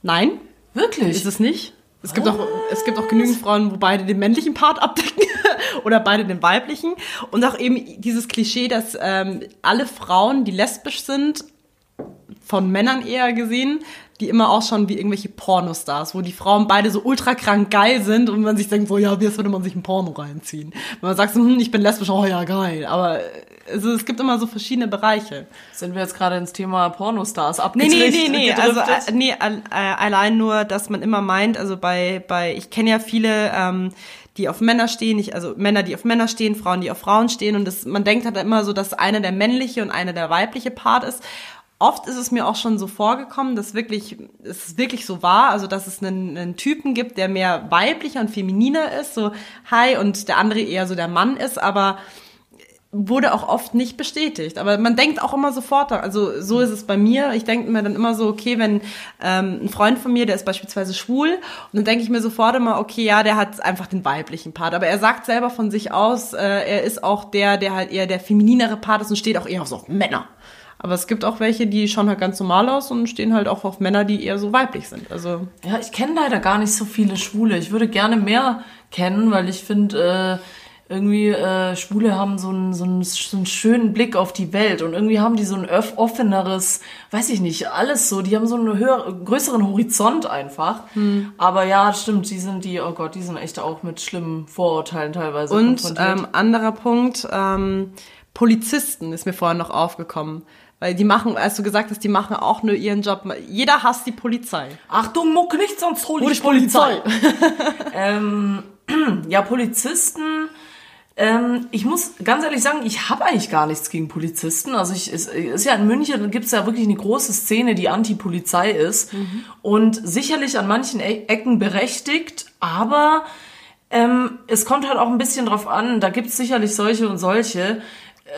Nein, Wirklich? ist es nicht. Es gibt, auch, es gibt auch genügend Frauen, wo beide den männlichen Part abdecken oder beide den weiblichen. Und auch eben dieses Klischee, dass ähm, alle Frauen, die lesbisch sind, von Männern eher gesehen, die immer ausschauen wie irgendwelche Pornostars, wo die Frauen beide so ultra krank geil sind und man sich denkt, so ja, wie würde man sich ein Porno reinziehen. Wenn man sagt so, hm, ich bin lesbisch, oh ja, geil. Aber also, es gibt immer so verschiedene Bereiche. Sind wir jetzt gerade ins Thema Pornostars Nee, abgedriftet? nee, nee, nee. Also gedriftet? äh, nee, äh, allein nur, dass man immer meint, also bei, bei, ich kenne ja viele, ähm, die auf Männer stehen, ich, also Männer, die auf Männer stehen, Frauen, die auf Frauen stehen und das, man denkt halt immer so, dass einer der männliche und einer der weibliche Part ist. Oft ist es mir auch schon so vorgekommen, dass wirklich, es wirklich so war, also dass es einen, einen Typen gibt, der mehr weiblicher und femininer ist, so hi, und der andere eher so der Mann ist, aber wurde auch oft nicht bestätigt. Aber man denkt auch immer sofort, also so ist es bei mir. Ich denke mir dann immer so, okay, wenn ähm, ein Freund von mir, der ist beispielsweise schwul, und dann denke ich mir sofort immer, okay, ja, der hat einfach den weiblichen Part. Aber er sagt selber von sich aus, äh, er ist auch der, der halt eher der femininere Part ist und steht auch eher auf so Männer. Aber es gibt auch welche, die schauen halt ganz normal aus und stehen halt auch auf Männer, die eher so weiblich sind. Also Ja, ich kenne leider gar nicht so viele Schwule. Ich würde gerne mehr kennen, weil ich finde, äh, irgendwie äh, Schwule haben so einen, so, einen, so einen schönen Blick auf die Welt und irgendwie haben die so ein offeneres, weiß ich nicht, alles so. Die haben so einen höher, größeren Horizont einfach. Aber ja, stimmt, die sind die, oh Gott, die sind echt auch mit schlimmen Vorurteilen teilweise Und ähm, anderer Punkt, ähm, Polizisten ist mir vorher noch aufgekommen. Weil die machen, als du gesagt hast, die machen auch nur ihren Job. Jeder hasst die Polizei. Achtung, muck nicht, sonst hol ich ich Polizei. Polizei. ähm, ja, Polizisten. Ähm, ich muss ganz ehrlich sagen, ich habe eigentlich gar nichts gegen Polizisten. Also ich es ist ja in München gibt's ja wirklich eine große Szene, die Anti-Polizei ist und sicherlich an manchen E- Ecken berechtigt, aber ähm, es kommt halt auch ein bisschen drauf an. Da gibt's sicherlich solche und solche.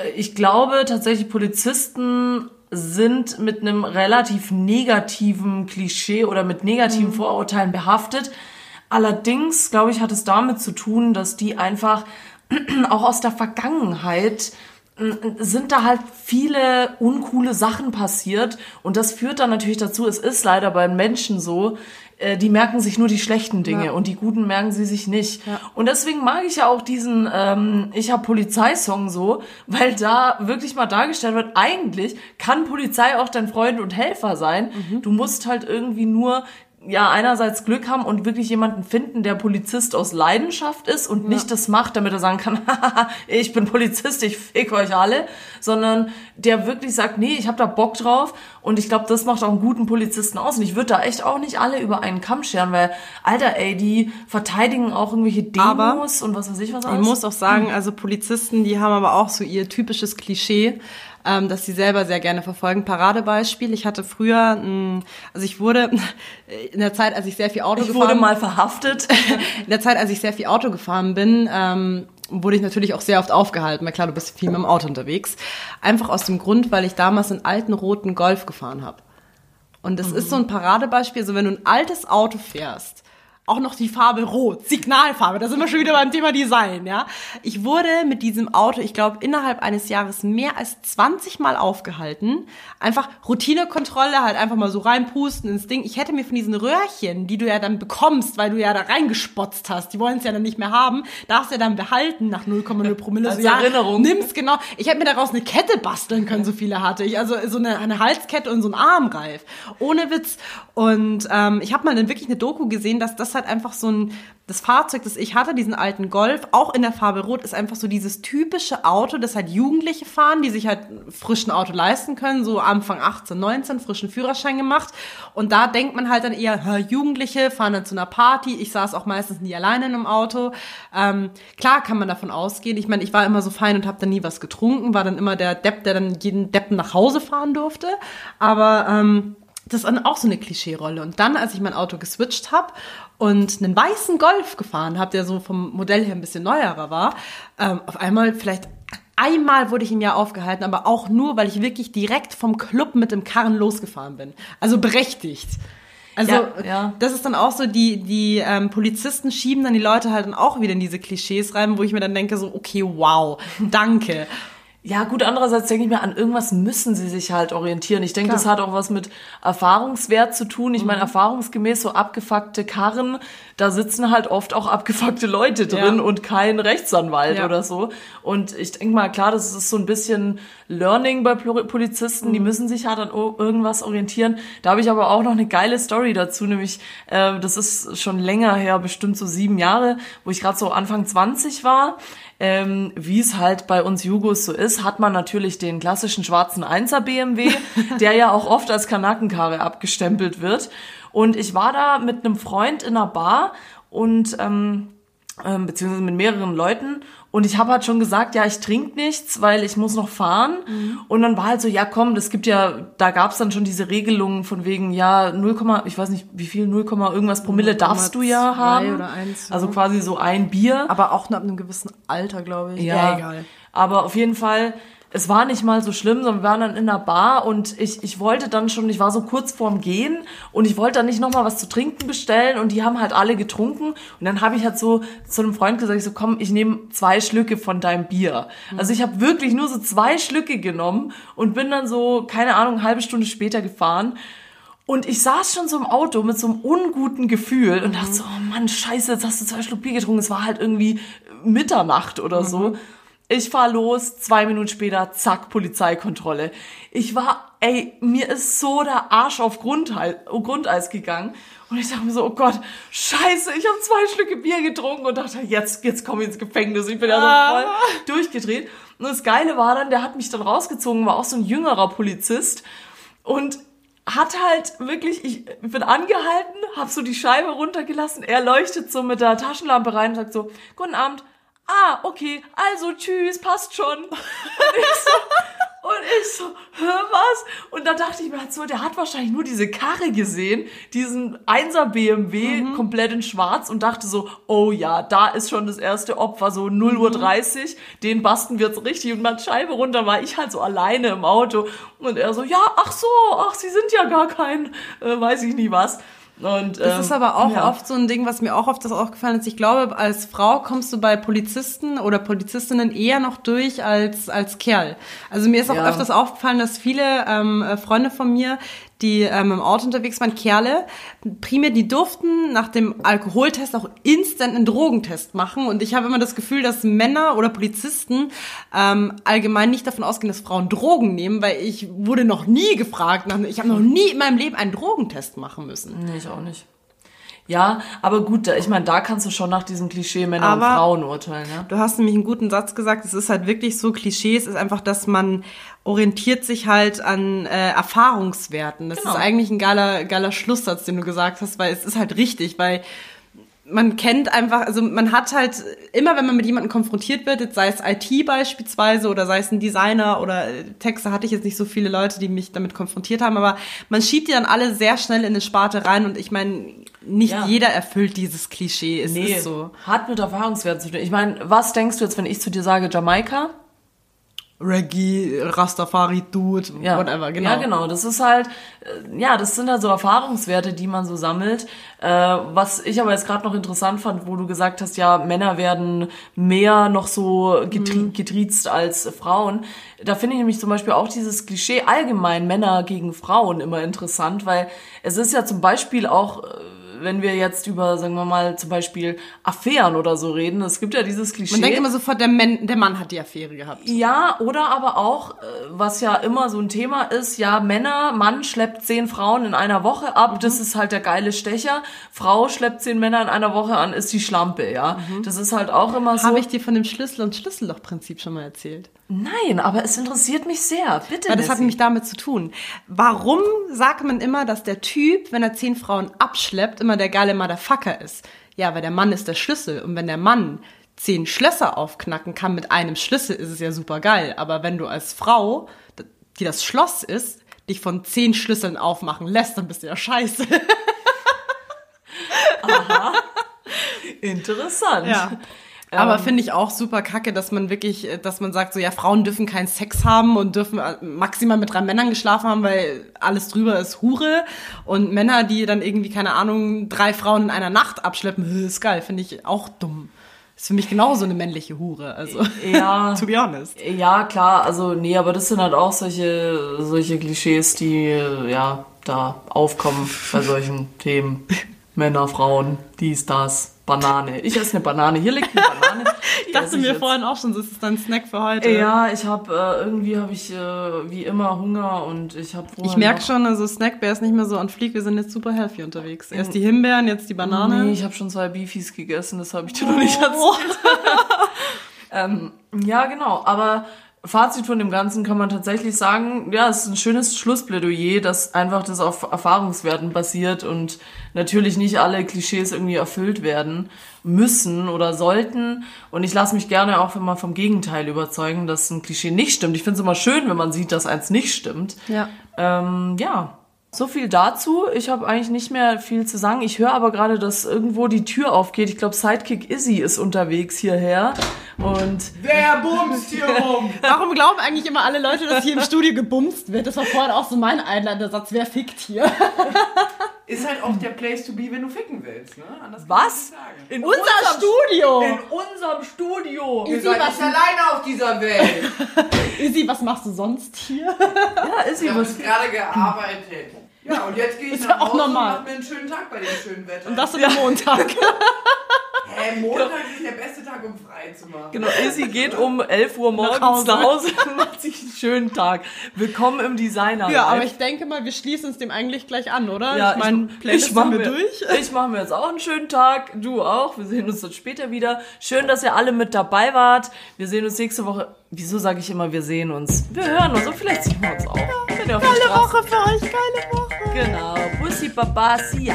Äh, Ich glaube tatsächlich, Polizisten sind mit einem relativ negativen Klischee oder mit negativen Vorurteilen behaftet. Allerdings, glaube ich, hat es damit zu tun, dass die einfach auch aus der Vergangenheit äh, sind da halt viele uncoole Sachen passiert und das führt dann natürlich dazu, es ist leider bei Menschen so, äh, die merken sich nur die schlechten Dinge Ja. und die guten merken sie sich nicht. Und deswegen mag ich ja auch diesen ähm, Ich hab Polizeisong so, weil da wirklich mal dargestellt wird, eigentlich kann Polizei auch dein Freund und Helfer sein. Du musst halt irgendwie nur ja, einerseits Glück haben und wirklich jemanden finden, der Polizist aus Leidenschaft ist und nicht das macht, damit er sagen kann, "Hahaha, ich bin Polizist, ich fick euch alle, sondern der wirklich sagt, nee, ich habe da Bock drauf und ich glaube, das macht auch einen guten Polizisten aus und ich würde da echt auch nicht alle über einen Kamm scheren, weil, Alter, ey, die verteidigen auch irgendwelche Demos Aber und was weiß ich was Ich alles. muss auch sagen, also Polizisten, die haben aber auch so ihr typisches Klischee, ähm, dass sie selber sehr gerne verfolgen. Paradebeispiel, ich hatte früher, mh, also ich wurde in der Zeit, als ich sehr viel Auto ich gefahren wurde mal verhaftet. in der Zeit, als ich sehr viel Auto gefahren bin, ähm, wurde ich natürlich auch sehr oft aufgehalten, weil klar, du bist viel mit dem Auto unterwegs. Einfach aus dem Grund, weil ich damals einen alten roten Golf gefahren habe. Und das ist so ein Paradebeispiel, so wenn du ein altes Auto fährst, auch noch die Farbe Rot, Signalfarbe, da sind wir schon wieder beim Thema Design, ja. Ich wurde mit diesem Auto, ich glaube, innerhalb eines Jahres mehr als 20 Mal aufgehalten. Einfach Routinekontrolle, halt einfach mal so reinpusten ins Ding. Ich hätte mir von diesen Röhrchen, die du ja dann bekommst, weil du ja da reingespotzt hast, die wollen es ja dann nicht mehr haben, darfst du ja dann behalten nach 0,0 Promille. Als so, ja, Erinnerung. Nimm's genau. Ich hätte mir daraus eine Kette basteln können, so viele hatte ich. Also so eine, eine Halskette und so ein Armreif. Ohne Witz. Und ähm, ich habe mal dann wirklich eine Doku gesehen, dass das halt einfach so ein, das Fahrzeug, das ich hatte, diesen alten Golf, auch in der Farbe Rot, ist einfach so dieses typische Auto, das halt Jugendliche fahren, die sich halt frischen Auto leisten können, so Anfang 18, 19, frischen Führerschein gemacht. Und da denkt man halt dann eher, Jugendliche fahren dann zu einer Party. Ich saß auch meistens nie alleine in einem Auto. Ähm, klar kann man davon ausgehen. Ich meine, ich war immer so fein und habe dann nie was getrunken, war dann immer der Depp, der dann jeden Deppen nach Hause fahren durfte. Aber ähm, das ist dann auch so eine Klischee-Rolle. Und dann, als ich mein Auto geswitcht habe und einen weißen Golf gefahren habe, der so vom Modell her ein bisschen neuerer war, ähm, auf einmal vielleicht einmal wurde ich im Jahr aufgehalten, aber auch nur, weil ich wirklich direkt vom Club mit dem Karren losgefahren bin. Also berechtigt. Also Ja, ja. das ist dann auch so, die, die ähm, Polizisten schieben dann die Leute halt dann auch wieder in diese Klischees rein, wo ich mir dann denke, so, okay, wow, danke. Ja, gut, andererseits denke ich mir, an irgendwas müssen sie sich halt orientieren. Ich denke, Klar. Mhm. das hat auch was mit Erfahrungswert zu tun. Ich meine, erfahrungsgemäß so abgefuckte Karren, da sitzen halt oft auch abgefuckte Leute drin Ja. und kein Rechtsanwalt Ja. oder so. Und ich denke mal, klar, das ist so ein bisschen Learning bei Pol- Polizisten. Die Mhm. müssen sich halt an irgendwas orientieren. Da habe ich aber auch noch eine geile Story dazu, nämlich, äh, das ist schon länger her, bestimmt so sieben Jahre, wo ich gerade so Anfang 20 war ähm, wie es halt bei uns Jugos so ist, hat man natürlich den klassischen schwarzen 1er BMW, der ja auch oft als Kanackenkarre abgestempelt wird. Und ich war da mit einem Freund in einer Bar und ähm, ähm, beziehungsweise mit mehreren Leuten und ich habe halt schon gesagt, ja, ich trinke nichts, weil ich muss noch fahren. Und dann war halt so, ja, komm, das gibt ja, da gab's dann schon diese Regelungen von wegen, ja, 0, ich weiß nicht, wie viel, 0, irgendwas Promille darfst du ja 0,2 haben. oder eins, ja. Also quasi so ein Bier. Aber auch nur ab einem gewissen Alter, glaube ich. Ja, egal. Aber auf jeden Fall es war nicht mal so schlimm, sondern wir waren dann in einer Bar und ich, ich wollte dann schon, ich war so kurz vorm Gehen und ich wollte dann nicht nochmal was zu trinken bestellen und die haben halt alle getrunken und dann habe ich halt so zu einem Freund gesagt, ich so komm, ich nehme zwei Schlücke von deinem Bier. Also ich habe wirklich nur so zwei Schlücke genommen und bin dann so, keine Ahnung, eine halbe Stunde später gefahren und ich saß schon so im Auto mit so einem unguten Gefühl und dachte so, oh Mann, scheiße, jetzt hast du zwei Schluck Bier getrunken. Es war halt irgendwie Mitternacht oder so. Ich fahr los, zwei Minuten später, zack, Polizeikontrolle. Ich war, ey, mir ist so der Arsch auf Grundeis, Grundeis gegangen. Und ich dachte mir so, oh Gott, scheiße, ich habe zwei Schlücke Bier getrunken und dachte, jetzt, jetzt komme ich ins Gefängnis. Ich bin ja so voll durchgedreht. Und das Geile war dann, der hat mich dann rausgezogen, war auch so ein jüngerer Polizist. Und hat halt wirklich, ich bin angehalten, hab so die Scheibe runtergelassen, er leuchtet so mit der Taschenlampe rein und sagt so, guten Abend. Ah, okay, also tschüss, passt schon. Und ich so, und ich so, hä, was? Und da dachte ich mir halt so, der hat wahrscheinlich nur diese Karre gesehen, diesen 1er BMW, komplett in schwarz und dachte so, oh ja, da ist schon das erste Opfer, so 0 Uhr 30, den basten wir jetzt richtig und man Scheibe runter, war ich halt so alleine im Auto und er so, ja, ach so, ach, sie sind ja gar kein, äh, weiß ich nie was. Und, Das ähm, ist aber auch ja. oft so ein Ding, was mir auch oft das aufgefallen ist. Ich glaube, als Frau kommst du bei Polizisten oder Polizistinnen eher noch durch als als Kerl. Also mir ist auch Ja. öfters aufgefallen, dass viele ähm, äh, Freunde von mir, die ähm, im Auto unterwegs waren, Kerle, primär, die durften nach dem Alkoholtest auch instant einen Drogentest machen. Und ich habe immer das Gefühl, dass Männer oder Polizisten ähm, allgemein nicht davon ausgehen, dass Frauen Drogen nehmen, weil ich wurde noch nie gefragt. Nach, ich habe noch nie in meinem Leben einen Drogentest machen müssen. Nee, ich auch nicht. Ja, aber gut, da- ich meine, da kannst du schon nach diesem Klischee Männer und Aber- Frauen urteilen, ja. Du hast nämlich einen guten Satz gesagt. Es ist halt wirklich so Klischees, ist einfach, dass man orientiert sich halt an äh, Erfahrungswerten. Das Genau. ist eigentlich ein geiler, geiler Schlusssatz, den du gesagt hast, weil es ist halt richtig, weil man kennt einfach, also man hat halt immer, wenn man mit jemandem konfrontiert wird, jetzt sei es IT beispielsweise oder sei es ein Designer oder äh, Texte, hatte ich jetzt nicht so viele Leute, die mich damit konfrontiert haben, aber man schiebt die dann alle sehr schnell in eine Sparte rein und ich meine, nicht Ja. jeder erfüllt dieses Klischee. Es Nee, ist so. hat mit Erfahrungswerten zu tun. Ich meine, was denkst du jetzt, wenn ich zu dir sage Jamaika? Reggae, Rastafari, Dude, Ja, whatever, genau. Ja, genau. Das ist halt, äh, ja, das sind halt so Erfahrungswerte, die man so sammelt. Äh, was ich aber jetzt gerade noch interessant fand, wo du gesagt hast, ja, Männer werden mehr noch so getrie Mhm. getriezt als Frauen. Da finde ich nämlich zum Beispiel auch dieses Klischee allgemein Männer gegen Frauen immer interessant, weil es ist ja zum Beispiel auch, äh, wenn wir jetzt über, sagen wir mal, zum Beispiel Affären oder so reden, es gibt ja dieses Klischee. Man denkt immer sofort, der, Mann, der Mann hat die Affäre gehabt. Ja, oder aber auch, äh, was ja immer so ein Thema ist, ja, Männer, Mann schleppt zehn Frauen in einer Woche ab, das ist halt der geile Stecher. Frau schleppt zehn Männer in einer Woche an, ist die Schlampe, ja. Das ist halt auch immer so. Habe ich dir von dem Schlüssel- und Schlüsselloch-Prinzip schon mal erzählt? Nein, aber es interessiert mich sehr. Bitte. Weil das hat Nessie. nämlich damit zu tun. Warum sagt man immer, dass der Typ, wenn er zehn Frauen abschleppt, immer der geile Motherfucker ist? Ja, weil der Mann ist der Schlüssel. Und wenn der Mann zehn Schlösser aufknacken kann mit einem Schlüssel, ist es ja super geil. Aber wenn du als Frau, die das Schloss ist, dich von zehn Schlüsseln aufmachen lässt, dann bist du ja scheiße. Interessant. Ja. Aber finde ich auch super kacke, dass man wirklich, äh, dass man sagt, so ja, Frauen dürfen keinen Sex haben und dürfen äh, maximal mit drei Männern geschlafen haben, weil alles drüber ist Hure. Und Männer, die dann irgendwie, keine Ahnung, drei Frauen in einer Nacht abschleppen, ist geil, finde ich auch dumm. Ist für mich genauso eine männliche Hure, also. Ja. to be honest. Ja, klar, also nee, aber das sind halt auch solche, solche Klischees, die äh, ja da aufkommen bei solchen Themen. Männer, Frauen, dies, das, Banane. Ich esse eine Banane. Hier liegt eine Banane. Ich dachte mir vorhin auch schon, das ist dein Snack für heute. Ja, ich habe äh, irgendwie habe ich äh, wie immer Hunger und ich habe Ich merke schon, also Snackbär ist nicht mehr so on fleek, wir sind jetzt super healthy unterwegs. Erst die Himbeeren, jetzt die Banane. Nee, ich habe schon zwei Beefies gegessen, das habe ich dir noch nicht erzählt. ähm, ja, genau, aber Fazit von dem Ganzen kann man tatsächlich sagen, ja, es ist ein schönes Schlussplädoyer, dass einfach das auf Erfahrungswerten basiert und natürlich nicht alle Klischees irgendwie erfüllt werden müssen oder sollten. Und ich lasse mich gerne auch immer vom Gegenteil überzeugen, dass ein Klischee nicht stimmt. Ich finde es immer schön, wenn man sieht, dass eins nicht stimmt. Ja. Ähm, ja, So viel dazu. Ich habe eigentlich nicht mehr viel zu sagen. Ich höre aber gerade, dass irgendwo die Tür aufgeht. Ich glaube, Sidekick Izzy ist unterwegs hierher. Und Wer bumst hier rum? Warum glauben eigentlich immer alle Leute, dass hier im Studio gebumst wird? Das war vorhin auch so mein Einleitersatz. Wer fickt hier? Ist halt auch der Place to be, wenn du ficken willst, ne? Anders was? In Unser unserem- Studio! In unserem Studio. Ihr Izzy, seid was- nicht alleine auf dieser Welt. Izzy, was machst du sonst hier? Ja, Izzy, Ich habe was? gerade gearbeitet. Ja, und jetzt gehe ich Ist nach ja auch Hause normal. und mache mir einen schönen Tag bei dem schönen Wetter. Und das in der Montag. Hä, Montag ist der beste Tag, um frei zu machen. Genau, Izzy geht um 11 Uhr morgens Hause. nach Hause und macht sich einen schönen Tag. Willkommen im Designer. Ja, aber ich denke mal, wir schließen uns dem eigentlich gleich an, oder? Ja, ich meine, Playlist mach sind wir mir, durch. Ich mache mir jetzt auch einen schönen Tag. Du auch. Wir sehen uns dann später wieder. Schön, dass ihr alle mit dabei wart. Wir sehen uns nächste Woche. Wieso sage ich immer, wir sehen uns? Wir hören uns und vielleicht sehen wir uns auch. Der Geile Woche für euch, geile Woche. Genau. Bussi Baba, see ya.